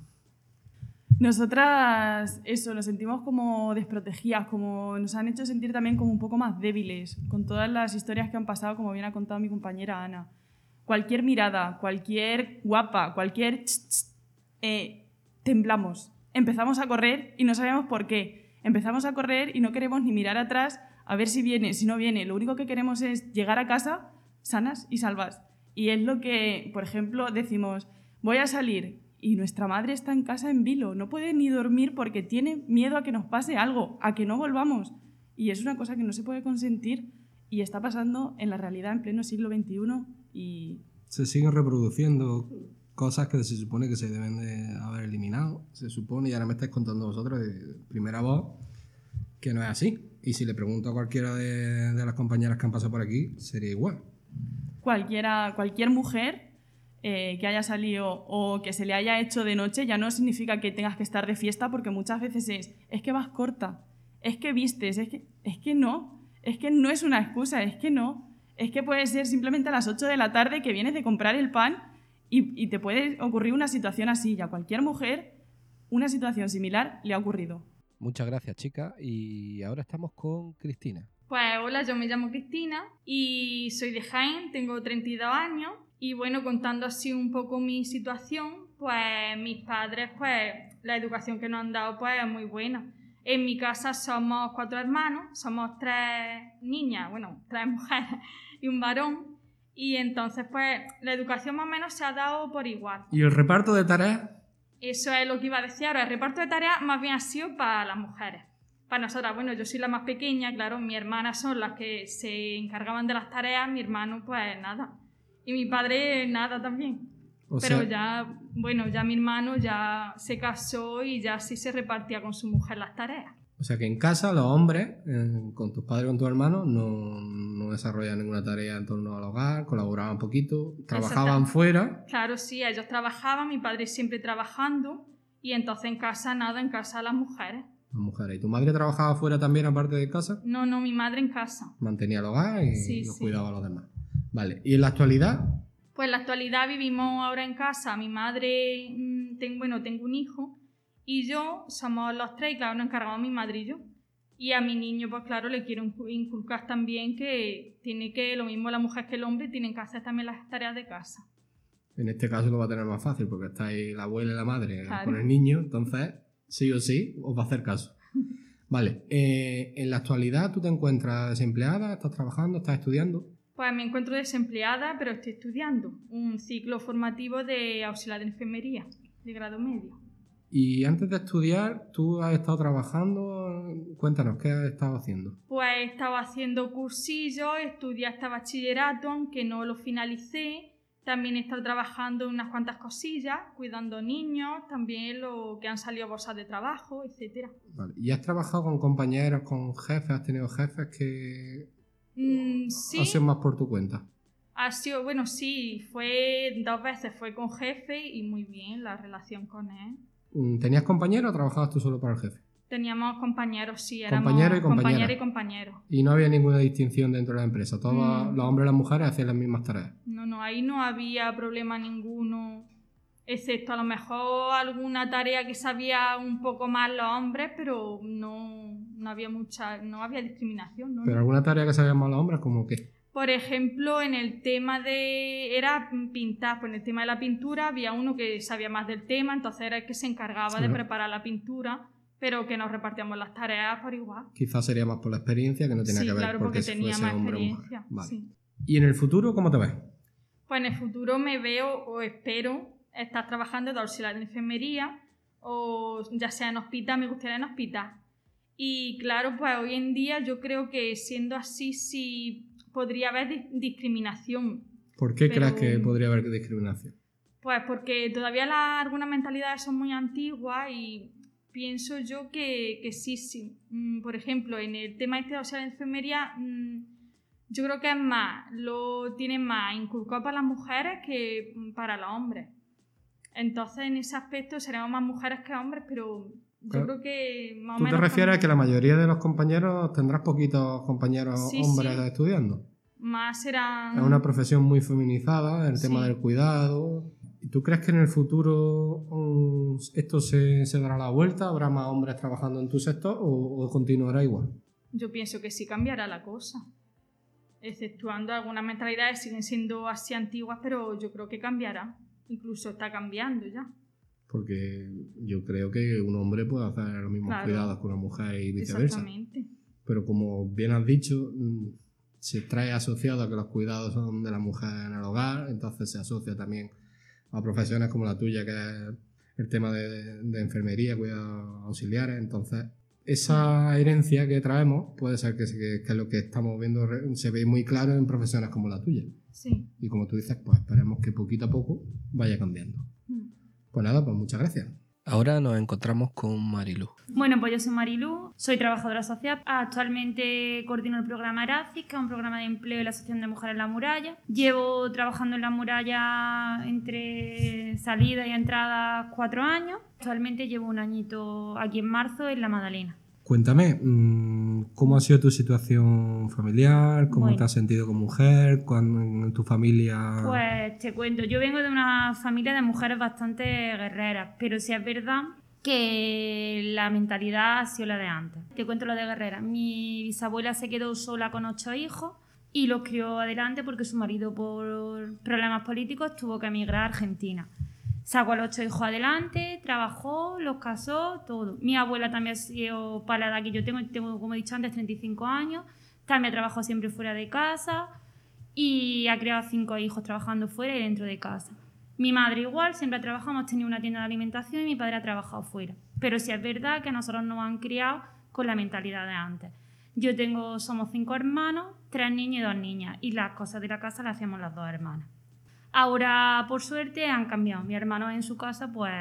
Nosotras, eso, nos sentimos como desprotegidas, como nos han hecho sentir también como un poco más débiles, con todas las historias que han pasado, como bien ha contado mi compañera Ana. Cualquier mirada, cualquier guapa, cualquier... Ch, ch, eh, temblamos. empezamos a correr y no sabemos por qué. Empezamos a correr y no queremos ni mirar atrás a ver si viene, si no viene. Lo único que queremos es llegar a casa sanas y salvas. Y es lo que, por ejemplo, decimos, voy a salir y nuestra madre está en casa en vilo, no puede ni dormir porque tiene miedo a que nos pase algo, a que no volvamos. Y es una cosa que no se puede consentir y está pasando en la realidad en pleno siglo XXI y... Se siguen reproduciendo cosas que se supone que se deben de haber eliminado, se supone, y ahora me estáis contando vosotros de primera voz que no es así. Y si le pregunto a cualquiera de, de las compañeras que han pasado por aquí, sería igual. Cualquiera, cualquier mujer eh, que haya salido o que se le haya hecho de noche ya no significa que tengas que estar de fiesta porque muchas veces es, es que vas corta, es que vistes, es que, es que no, es que no es una excusa, es que no. Es que puede ser simplemente a las 8 de la tarde que vienes de comprar el pan y, y te puede ocurrir una situación así. Y a cualquier mujer una situación similar le ha ocurrido. Muchas gracias, chica. Y ahora estamos con Cristina. Pues hola, yo me llamo Cristina y soy de Jaén, tengo 32 años y bueno, contando así un poco mi situación, pues mis padres, pues la educación que nos han dado pues es muy buena. En mi casa somos cuatro hermanos, somos tres niñas, bueno, tres mujeres y un varón. Y entonces, pues, la educación más o menos se ha dado por igual. ¿Y el reparto de tareas? Eso es lo que iba a decir ahora. El reparto de tareas más bien ha sido para las mujeres. Para nosotras, bueno, yo soy la más pequeña, claro, mis hermanas son las que se encargaban de las tareas, mi hermano, pues nada. Y mi padre, nada también. O Pero sea, ya, bueno, ya mi hermano ya se casó y ya sí se repartía con su mujer las tareas. o sea que en casa los hombres, eh, con tus padres con tus hermanos, no, no desarrollaban ninguna tarea en torno al hogar, colaboraban un poquito, trabajaban fuera. Claro, sí, ellos trabajaban, mi padre siempre trabajando y entonces en casa nada, en casa las mujeres. Las mujeres. ¿Y tu madre trabajaba fuera también aparte de casa? No, no, mi madre en casa. Mantenía el hogar y Sí, los sí. cuidaba a los demás. Vale. ¿Y en la actualidad? Pues en la actualidad vivimos ahora en casa. Mi madre, mm, tengo, bueno, tengo un hijo y yo somos los tres y claro, nos encargamos mi madre y yo. Y a mi niño, pues claro, le quiero incu- inculcar también que tiene que, lo mismo la mujer que el hombre, tienen que hacer también las tareas de casa. En este caso lo va a tener más fácil porque está ahí la abuela y la madre Claro. con el niño, entonces sí o sí os va a hacer caso. Vale, eh, en la actualidad tú te encuentras desempleada, estás trabajando, estás estudiando. Pues me encuentro desempleada, pero estoy estudiando un ciclo formativo de auxiliar de enfermería, de grado medio. Y antes de estudiar, tú has estado trabajando. Cuéntanos, ¿qué has estado haciendo? Pues he estado haciendo cursillos, estudié hasta bachillerato, aunque no lo finalicé. También he estado trabajando en unas cuantas cosillas, cuidando niños, también lo que han salido bolsas de trabajo, etcétera. Vale. ¿Y has trabajado con compañeros, con jefes? ¿Has tenido jefes que Mm, sí, ha sido más por tu cuenta? ha sido, bueno, sí, fue dos veces, fue con jefe y muy bien la relación con él. Mm, ¿Tenías compañeros o trabajabas tú solo para el jefe? Teníamos compañeros, sí, éramos Compañero y compañera. compañero y compañeros. Y no había ninguna distinción dentro de la empresa. Todos Mm. los hombres y las mujeres hacían las mismas tareas. No, no, ahí no había problema ninguno, excepto a lo mejor alguna tarea que sabía un poco más los hombres, pero no, no había mucha, no había discriminación, ¿no? Pero alguna tarea que sabían más los hombres, como que. Por ejemplo, en el tema de. Era pintar, pues en el tema de la pintura había uno que sabía más del tema, entonces era el que se encargaba de preparar la pintura, pero que nos repartíamos las tareas por igual. Quizás sería más por la experiencia que no tenía sí, que ver claro, porque, porque tenía más experiencia. Vale. sí. ¿Y en el futuro cómo te ves? Pues en el futuro me veo o espero estar trabajando de auxiliar de enfermería o ya sea en hospital, me gustaría en hospital. Y claro, pues hoy en día yo creo que siendo así sí podría haber dis- discriminación. ¿Por qué Pero- crees que podría haber discriminación? Pues porque todavía la- algunas mentalidades son muy antiguas y pienso yo que, que sí, sí. Mm, Por ejemplo, en el tema este de de enfermería, mm, yo creo que es más, lo tienen más inculcado para las mujeres que para los hombres. Entonces, en ese aspecto seremos más mujeres que hombres, pero yo Claro. creo que más o ¿Tú te menos. refieres a que la mayoría de los compañeros tendrás poquitos compañeros Sí, hombres sí. estudiando? Más serán. Es una profesión muy feminizada, el tema del cuidado. ¿Y tú crees que en el futuro mm, esto se, se dará la vuelta? ¿Habrá más hombres trabajando en tu sector o, o continuará igual? Yo pienso que sí cambiará la cosa. Exceptuando algunas mentalidades siguen siendo así antiguas, pero yo creo que cambiará. Incluso está cambiando ya. Porque yo creo que un hombre puede hacer los mismos Claro. cuidados que una mujer y viceversa. Exactamente. Pero como bien has dicho, mm, se trae asociado a que los cuidados son de la mujer en el hogar, entonces se asocia también a profesiones como la tuya, que es el tema de, de enfermería, cuidados auxiliares. Entonces, esa herencia que traemos puede ser que, que, que lo que estamos viendo se ve muy claro en profesiones como la tuya. Sí. Y como tú dices, pues esperemos que poquito a poco vaya cambiando. Pues nada, pues muchas gracias. Ahora nos encontramos con Marilu. Bueno, pues yo soy Marilu, soy trabajadora social. Actualmente coordino el programa Eracis, que es un programa de empleo de la Asociación de Mujeres en la Muralla. Llevo trabajando en la muralla entre salida y entrada cuatro años. Actualmente llevo un añito aquí en marzo en la Magdalena. Cuéntame, mm, ¿cómo ha sido tu situación familiar? ¿Cómo Bueno. te has sentido como mujer? ¿Cuándo en tu familia...? Pues te cuento, yo vengo de una familia de mujeres bastante guerreras, pero sí es verdad que la mentalidad ha sido la de antes. Te cuento lo de guerrera. Mi bisabuela se quedó sola con ocho hijos y los crió adelante porque su marido por problemas políticos tuvo que emigrar a Argentina. Sacó a los ocho hijos adelante, trabajó, los casó, todo. Mi abuela también ha sido para la que yo tengo, tengo como he dicho antes, 35 años. También ha trabajado siempre fuera de casa y ha creado cinco hijos trabajando fuera y dentro de casa. Mi madre igual, siempre ha trabajado, hemos tenido una tienda de alimentación y mi padre ha trabajado fuera. Pero sí es verdad que a nosotros nos han criado con la mentalidad de antes. Yo tengo, somos cinco hermanos, tres niños y dos niñas, y las cosas de la casa las hacemos las dos hermanas. Ahora, por suerte, han cambiado. Mi hermano en su casa, pues,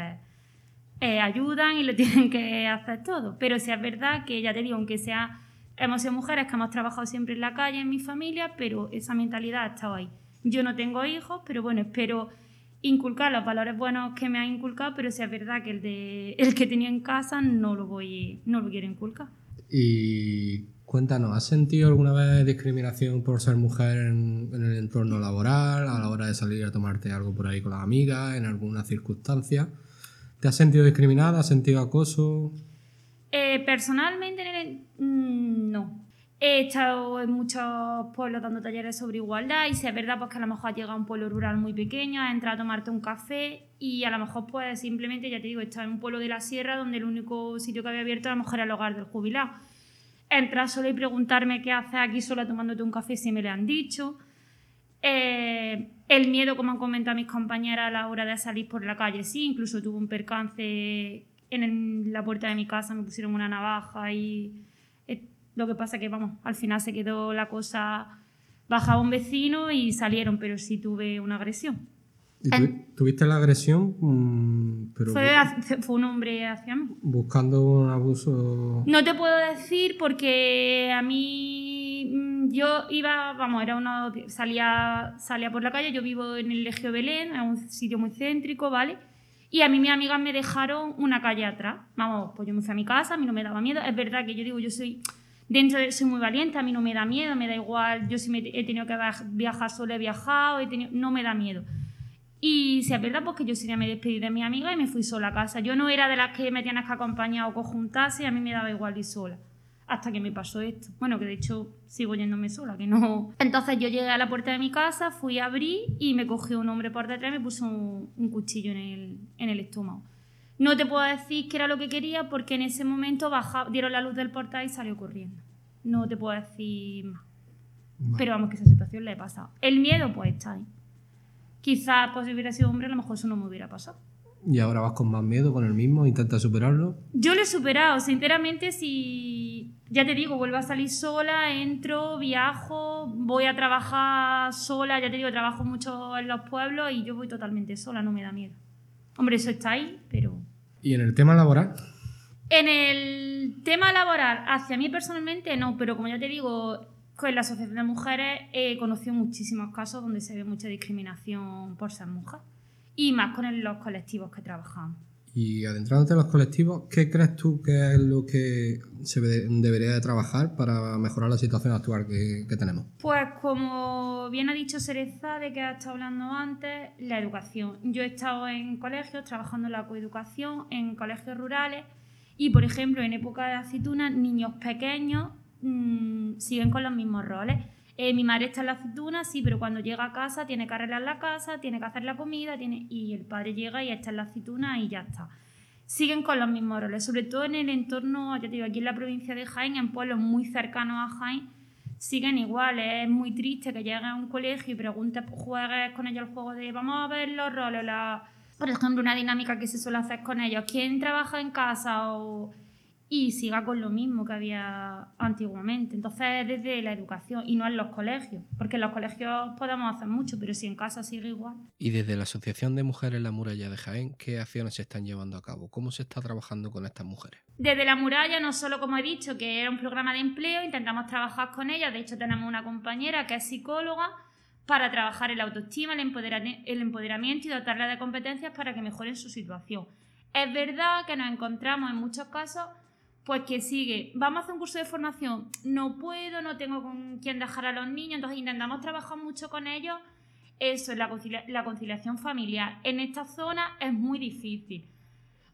eh, ayudan y le tienen que hacer todo. Pero sí es verdad que, ya te digo, aunque sea, hemos sido mujeres que hemos trabajado siempre en la calle, en mi familia, pero esa mentalidad ha estado ahí. Yo no tengo hijos, pero bueno, espero inculcar los valores buenos que me han inculcado, pero sí es verdad que el, de, el que tenía en casa no lo, voy, no lo quiero inculcar. Y cuéntanos, ¿has sentido alguna vez discriminación por ser mujer en, en el entorno laboral, a la hora de salir a tomarte algo por ahí con las amigas, en alguna circunstancia? ¿Te has sentido discriminada? ¿Has sentido acoso? Eh, personalmente, mm, no. He estado en muchos pueblos dando talleres sobre igualdad y si es verdad pues, que a lo mejor has llegado a un pueblo rural muy pequeño, has entrado a tomarte un café y a lo mejor pues simplemente, ya te digo, estaba en un pueblo de la sierra donde el único sitio que había abierto a lo mejor era el hogar del jubilado. Entrar solo y preguntarme qué haces aquí sola tomándote un café si me le han dicho. Eh, el miedo, como han comentado mis compañeras a la hora de salir por la calle, sí, incluso tuve un percance en la puerta de mi casa, me pusieron una navaja y eh, lo que pasa que, vamos, al final se quedó la cosa, bajaba un vecino y salieron, pero sí tuve una agresión. ¿Y tu- ¿Tuviste la agresión? mm, pero Fue, un hombre hacia mí. buscando un abuso... No te puedo decir porque a mí mm, yo iba, vamos, era uno salía salía por la calle, yo vivo en el Legio Belén, es un sitio muy céntrico, ¿vale? Y a mí mis amigas me dejaron una calle atrás. Vamos, pues yo me fui a mi casa, a mí no me daba miedo. Es verdad que yo digo, yo soy dentro de soy muy valiente, a mí no me da miedo, me da igual, yo si me he tenido que viaj- viajar sola he viajado, he tenido, no me da miedo. Y si es verdad, pues que yo sí me despedí de mi amiga y me fui sola a casa. Yo no era de las que me tienes que acompañar o conjuntarse y a mí me daba igual ir sola. Hasta que me pasó esto. Bueno, que de hecho sigo yéndome sola, que no. Entonces yo llegué a la puerta de mi casa, fui a abrir y me cogió un hombre por detrás y me puso un, un cuchillo en el, en el estómago. No te puedo decir qué era lo que quería porque en ese momento baja, dieron la luz del portal y salió corriendo. No te puedo decir más. Pero vamos, que esa situación le he pasado. El miedo, pues está ahí. Quizás, pues si hubiera sido hombre, a lo mejor eso no me hubiera pasado. Y ahora vas con más miedo, con el mismo, intentas superarlo. Yo lo he superado, sinceramente, si ya te digo, vuelvo a salir sola, entro, viajo, voy a trabajar sola, ya te digo, trabajo mucho en los pueblos y yo voy totalmente sola, no me da miedo. Hombre, eso está ahí, pero... Y en el tema laboral, En el tema laboral, hacia mí personalmente no, pero como ya te digo, con la Asociación de Mujeres he conocido muchísimos casos donde se ve mucha discriminación por ser mujer y más con los colectivos que trabajamos. y adentrándote en los colectivos, ¿qué crees tú que es lo que se de- debería de trabajar para mejorar la situación actual que, que tenemos? Pues como bien ha dicho Cereza, de que ha estado hablando antes, la educación. Yo he estado en colegios, trabajando en la coeducación, en colegios rurales y, por ejemplo, en época de aceituna, niños pequeños mm, siguen con los mismos roles. Eh, mi madre está en la aceituna, sí, pero cuando llega a casa tiene que arreglar la casa, tiene que hacer la comida, tiene... y el padre llega y está en la aceituna y ya está. Siguen con los mismos roles, sobre todo en el entorno, ya te digo, aquí en la provincia de Jaén, en pueblos muy cercanos a Jaén, siguen igual. Es muy triste que llegues a un colegio y preguntes, juegues con ellos el juego de vamos a ver los roles, la... por ejemplo, una dinámica que se suele hacer con ellos, quién trabaja en casa o y siga con lo mismo que había antiguamente. Entonces, desde la educación y no en los colegios, porque en los colegios podemos hacer mucho, pero si en casa sigue igual. Y desde la Asociación de Mujeres La Muralla de Jaén, ¿qué acciones se están llevando a cabo? ¿Cómo se está trabajando con estas mujeres? Desde La Muralla, no solo como he dicho, que era un programa de empleo, intentamos trabajar con ellas, de hecho tenemos una compañera que es psicóloga, para trabajar el autoestima, el empoderamiento y dotarla de competencias para que mejoren su situación. Es verdad que nos encontramos en muchos casos pues que sigue, vamos a hacer un curso de formación, no puedo, no tengo con quién dejar a los niños, entonces intentamos trabajar mucho con ellos. Eso es la, conciliación familiar. En esta zona es muy difícil.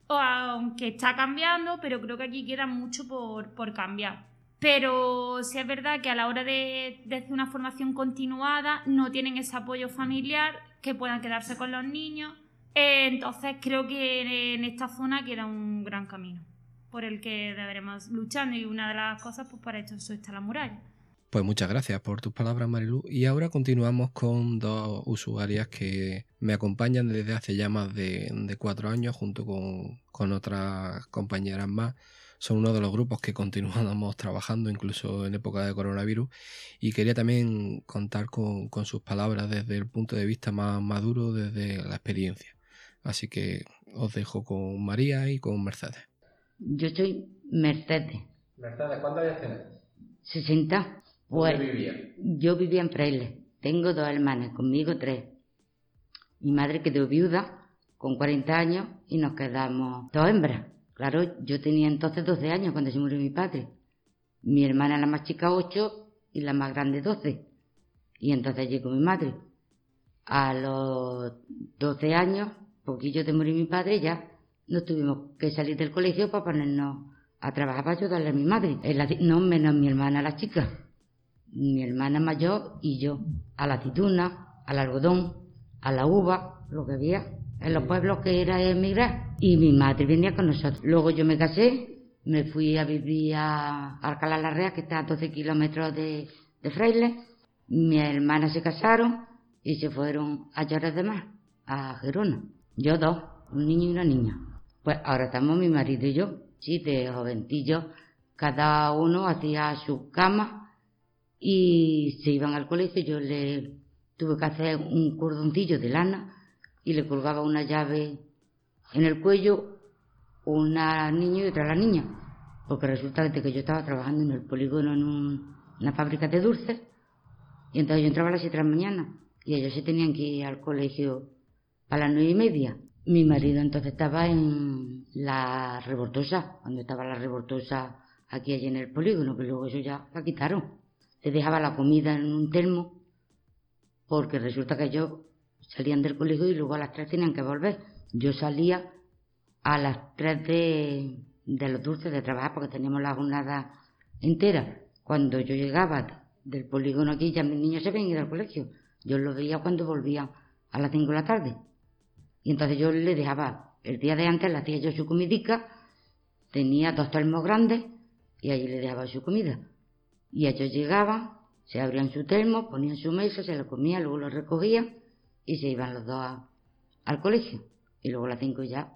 aunque está cambiando, pero creo que aquí queda mucho por, cambiar. Pero sí es verdad que a la hora de, de, hacer una formación continuada no tienen ese apoyo familiar que puedan quedarse con los niños. Entonces creo que en esta zona queda un gran camino por el que deberemos luchar y una de las cosas pues para esto está la muralla. Pues muchas gracias por tus palabras, Marilu. Y ahora continuamos con dos usuarias que me acompañan desde hace ya más de, cuatro años, junto con, otras compañeras más. Son uno de los grupos que continuamos trabajando, incluso en época de coronavirus. Y quería también contar con, con sus palabras desde el punto de vista más maduro, desde la experiencia. Así que os dejo con María y con Mercedes. Yo soy Mercedes. Mercedes, ¿cuántos años tienes? 60. ¿Dónde pues, vivía? Yo vivía en Fraile. Tengo dos hermanas, conmigo tres. Mi madre quedó viuda con 40 años y nos quedamos dos hembras. Claro, yo tenía entonces 12 años cuando se murió mi padre. Mi hermana la más chica 8 y la más grande 12. Y entonces llegó mi madre. A los 12 años, poquillo de morir mi padre, ya no tuvimos que salir del colegio para ponernos a trabajar para ayudarle a mi madre. no menos mi hermana, la chica. Mi hermana mayor y yo. A la aceituna, al algodón, a la uva, lo que había en los pueblos que era emigrar. Y mi madre venía con nosotros. Luego yo me casé, me fui a vivir a Alcalá la que está a 12 kilómetros de, de Fraile. Mi hermana se casaron y se fueron a Llores de Mar, a Gerona. Yo dos, un niño y una niña. Pues ahora estamos mi marido y yo, sí, de joventillo, cada uno hacía su cama y se iban al colegio. Yo le tuve que hacer un cordoncillo de lana y le colgaba una llave en el cuello, una niña y otra la niña. Porque resulta que yo estaba trabajando en el polígono en una fábrica de dulces y entonces yo entraba a las siete de la mañana y ellos se tenían que ir al colegio a las nueve y media. Mi marido entonces estaba en la revoltosa, cuando estaba la revoltosa aquí allí en el polígono, que luego eso ya la quitaron. Se dejaba la comida en un termo, porque resulta que ellos salían del colegio y luego a las tres tenían que volver. Yo salía a las tres de, de los dulces de trabajar, porque teníamos la jornada entera. Cuando yo llegaba del polígono aquí, ya mis niños se habían ido al colegio. Yo los veía cuando volvían a las cinco de la tarde. Y entonces yo le dejaba, el día de antes le hacía yo su comidica, tenía dos termos grandes y allí le dejaba su comida. Y ellos llegaban, se abrían su termo, ponían su mesa, se lo comían, luego lo recogían y se iban los dos al colegio. Y luego a las cinco ya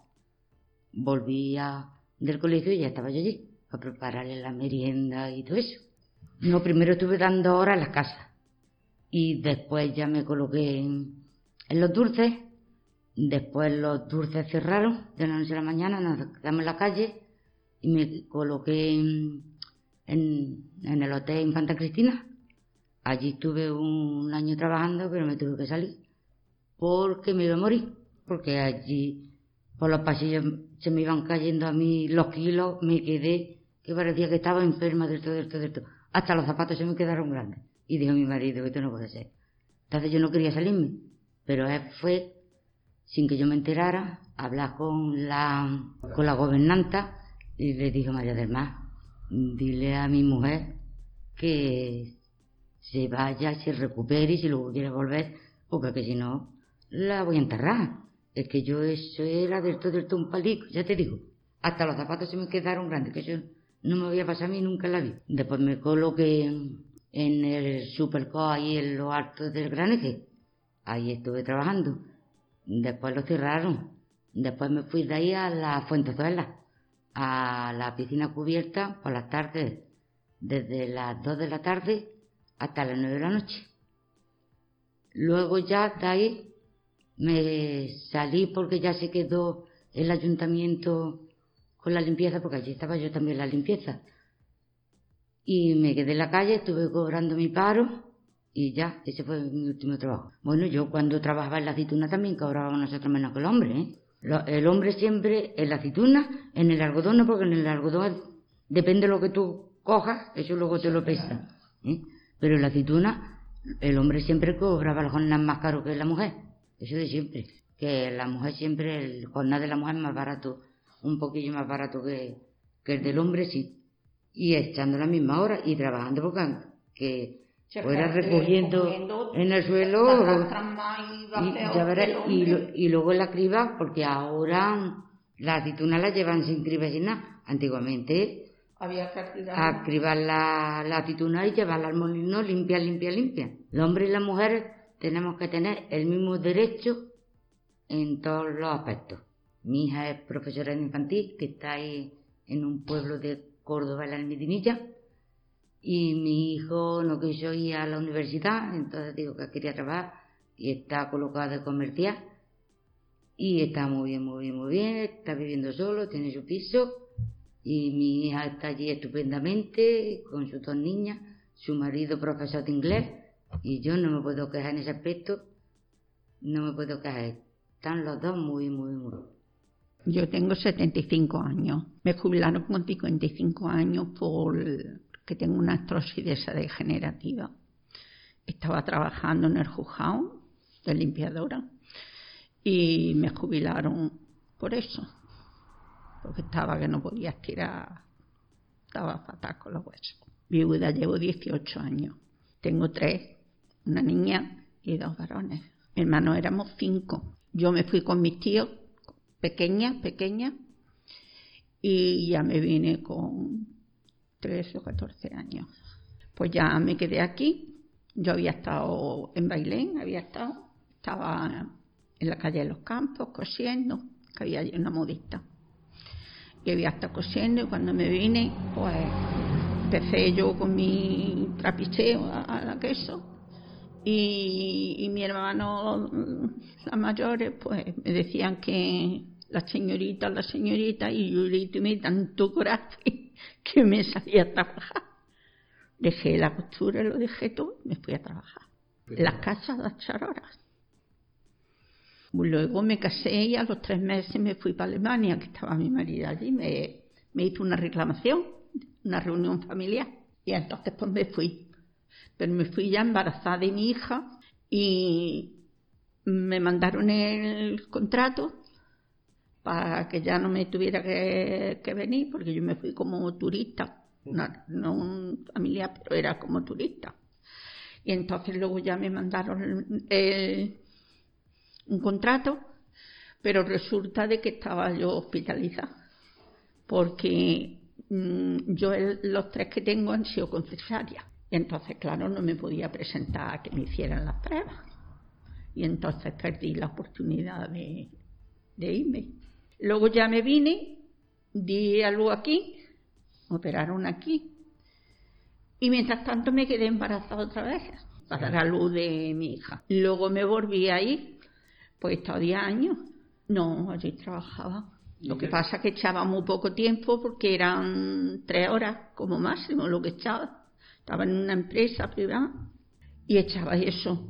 volvía del colegio y ya estaba yo allí, para prepararle la merienda y todo eso. No, primero estuve dando horas en la casa y después ya me coloqué en los dulces Después los dulces cerraron de la noche a la mañana, nos quedamos en la calle y me coloqué en, el hotel Infanta Cristina. Allí estuve un año trabajando, pero me tuve que salir porque me iba a morir. Porque allí por los pasillos se me iban cayendo a mí los kilos, me quedé que parecía que estaba enferma de todo, de todo, de todo. Hasta los zapatos se me quedaron grandes. Y dijo mi marido, esto no puede ser. Entonces yo no quería salirme, pero fue sin que yo me enterara, hablar con la, con la gobernanta y le dijo María del Mar, dile a mi mujer que se vaya, se recupere y si luego quiere volver, porque si no, la voy a enterrar. Es que yo eso era del todo, del todo un palico, ya te digo. Hasta los zapatos se me quedaron grandes, que eso no me había pasado a mí nunca en la vida. Después me coloqué en, el Superco ahí en lo alto del Gran Eje. Ahí estuve trabajando. Después lo cerraron. Después me fui de ahí a la Fuentezuela, a la piscina cubierta por las tardes, desde las 2 de la tarde hasta las 9 de la noche. Luego ya de ahí me salí porque ya se quedó el ayuntamiento con la limpieza, porque allí estaba yo también la limpieza. Y me quedé en la calle, estuve cobrando mi paro y ya, ese fue mi último trabajo. Bueno, yo cuando trabajaba en la aceituna también cobraba nosotros menos que el hombre, ¿eh? El hombre siempre en la aceituna, en el algodón no, porque en el algodón depende de lo que tú cojas, eso luego te lo pesa. ¿eh? Pero en la aceituna, el hombre siempre cobraba el jornal más caro que la mujer. Eso de siempre. Que la mujer siempre, el jornal de la mujer es más barato, un poquillo más barato que, que el del hombre, sí. Y echando la misma hora y trabajando porque que fuera recogiendo en el suelo y, verás, y, y luego la criba porque ahora las aceitunas las llevan sin criba sin nada antiguamente Había que a cribar la, la aceituna y llevarla al molino limpia, limpia, limpia. El hombre y la mujer tenemos que tener el mismo derecho en todos los aspectos. Mi hija es profesora de infantil, que está ahí en un pueblo de Córdoba, en la Almedinilla, y mi hijo no quiso ir a la universidad, entonces digo que quería trabajar y está colocado de comercial y está muy bien, muy bien, muy bien, está viviendo solo, tiene su piso y mi hija está allí estupendamente con sus dos niñas, su marido profesor de inglés y yo no me puedo quejar en ese aspecto, no me puedo quejar, están los dos muy, muy, muy. Yo tengo 75 años. Me jubilaron con 55 años porque tengo una artrosis degenerativa. Estaba trabajando en el juzgado de limpiadora y me jubilaron por eso. Porque estaba que no podía estirar, estaba fatal con los huesos. Viuda llevo 18 años. Tengo tres, una niña y dos varones. Mi hermano éramos cinco. Yo me fui con mis tíos pequeña, pequeña, y ya me vine con 13 o 14 años. Pues ya me quedé aquí. Yo había estado en Bailén, había estado, estaba en la calle de los Campos cosiendo, que había una modista. Y había estado cosiendo y cuando me vine, pues empecé yo con mi trapicheo a, a la queso y, y mi hermano, las mayores, pues me decían que la señorita, la señorita, y yo le tomé tanto coraje que me salí a trabajar. Dejé la costura, lo dejé todo y me fui a trabajar. Las casas de las charoras. Luego me casé y a los tres meses me fui para Alemania, que estaba mi marido allí, me, me hizo una reclamación, una reunión familiar, y entonces pues me fui. Pero me fui ya embarazada de mi hija y me mandaron el contrato para que ya no me tuviera que, que venir, porque yo me fui como turista, no, no un familiar, pero era como turista. Y entonces luego ya me mandaron el- el- un contrato, pero resulta de que estaba yo hospitalizada, porque mm, yo el- los tres que tengo han sido con cesárea. Y entonces, claro, no me podía presentar a que me hicieran las pruebas. Y entonces perdí la oportunidad de, de irme. Luego ya me vine, di a luz aquí, operaron aquí. Y mientras tanto me quedé embarazada otra vez para dar a luz de mi hija. Luego me volví a ir, pues he estado 10 años. No, allí trabajaba. Lo que pasa es que echaba muy poco tiempo porque eran tres horas como máximo lo que echaba. Estaba en una empresa privada y echaba eso.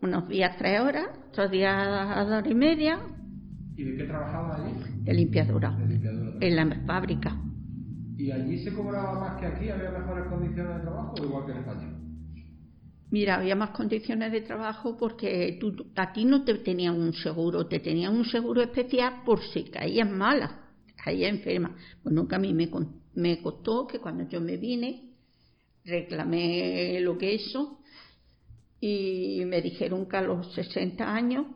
Unos días tres horas, otros días a dos horas y media, ¿Y de qué trabajaba allí? de limpiadura, De limpiadora. en la fábrica. ¿Y allí se cobraba más que aquí? ¿Había mejores condiciones de trabajo o igual que en España? Mira, había más condiciones de trabajo porque tú, a ti no te tenían un seguro, te tenían un seguro especial por si caías mala, caías enferma. Pues nunca a mí me, me costó que cuando yo me vine, reclamé lo que eso y me dijeron que a los 60 años,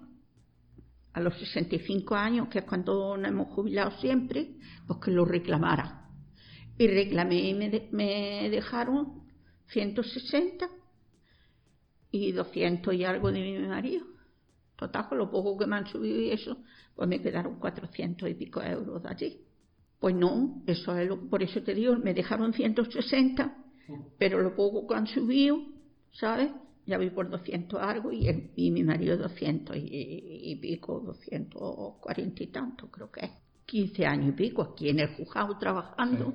a los 65 años, que es cuando nos hemos jubilado siempre, pues que lo reclamara. Y reclamé y me, me dejaron 160 y 200 y algo de mi marido. Total, con lo poco que me han subido y eso, pues me quedaron 400 y pico euros de allí. Pues no, eso es lo, por eso te digo, me dejaron 160, pero lo poco que han subido, ¿sabes? Ya vi por 200 algo y, y mi marido 200 y, pico, 240 y tanto, creo que es. 15 años y pico aquí en el juzgado trabajando.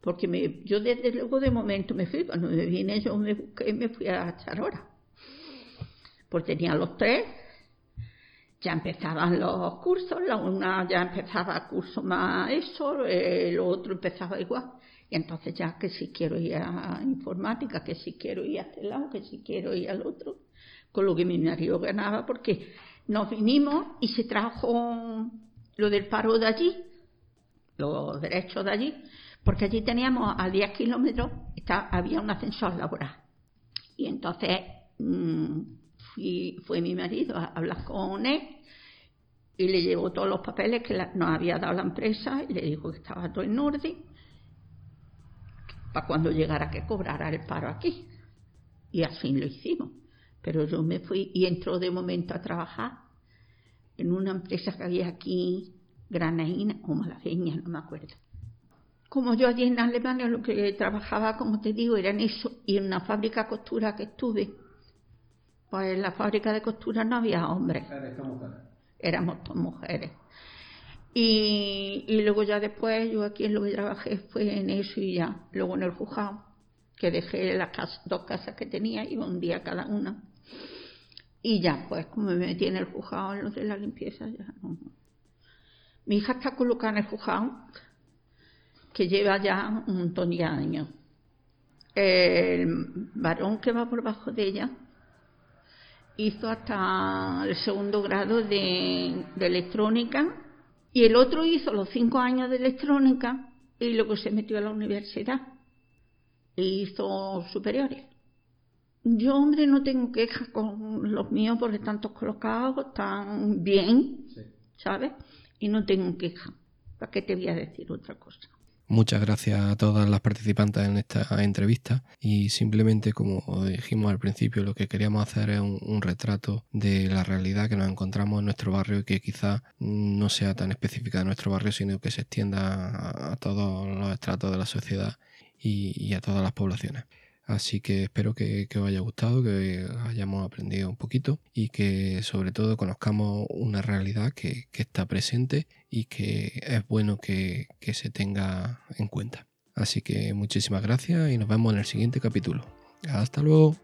Porque me, yo desde luego de momento me fui, cuando me vine yo me busqué y me fui a echar hora. Pues tenía los tres, ya empezaban los cursos, la una ya empezaba el curso más eso, el otro empezaba igual. Y entonces ya que si quiero ir a informática, que si quiero ir a este lado, que si quiero ir al otro, con lo que mi marido ganaba, porque nos vinimos y se trajo lo del paro de allí, los derechos de allí, porque allí teníamos a 10 kilómetros, había un ascensor laboral. Y entonces mm, fue mi marido a hablar con él y le llevó todos los papeles que nos había dado la empresa y le dijo que estaba todo en orden para cuando llegara que cobrara el paro aquí. Y así lo hicimos. Pero yo me fui y entró de momento a trabajar en una empresa que había aquí, Granaína o Malagueña, no me acuerdo. Como yo allí en Alemania lo que trabajaba, como te digo, era en eso, y en una fábrica de costura que estuve, pues en la fábrica de costura no había hombres. Éramos todas mujeres. Y, luego ya después, yo aquí en lo que trabajé fue en eso y ya. Luego en el juzgado, que dejé las dos casas que tenía, iba un día cada una. Y ya, pues como me metí en el juzgado en lo de la limpieza, ya Mi hija está colocada en el juzgado que lleva ya un montón de años. El varón que va por bajo de ella hizo hasta el segundo grado de, electrónica y el otro hizo los cinco años de electrónica y luego se metió a la universidad e hizo superiores. Yo, hombre, no tengo quejas con los míos porque están todos colocados, están bien, ¿sabes? Y no tengo queja. ¿Para qué te voy a decir otra cosa? Muchas gracias a todas las participantes en esta entrevista y simplemente como dijimos al principio lo que queríamos hacer es un, retrato de la realidad que nos encontramos en nuestro barrio y que quizá no sea tan específica de nuestro barrio sino que se extienda a, todos los estratos de la sociedad y a todas las poblaciones. Así que espero que, os haya gustado, que hayamos aprendido un poquito y que sobre todo conozcamos una realidad que, está presente y que es bueno que, se tenga en cuenta. Así que muchísimas gracias y nos vemos en el siguiente capítulo. Hasta luego.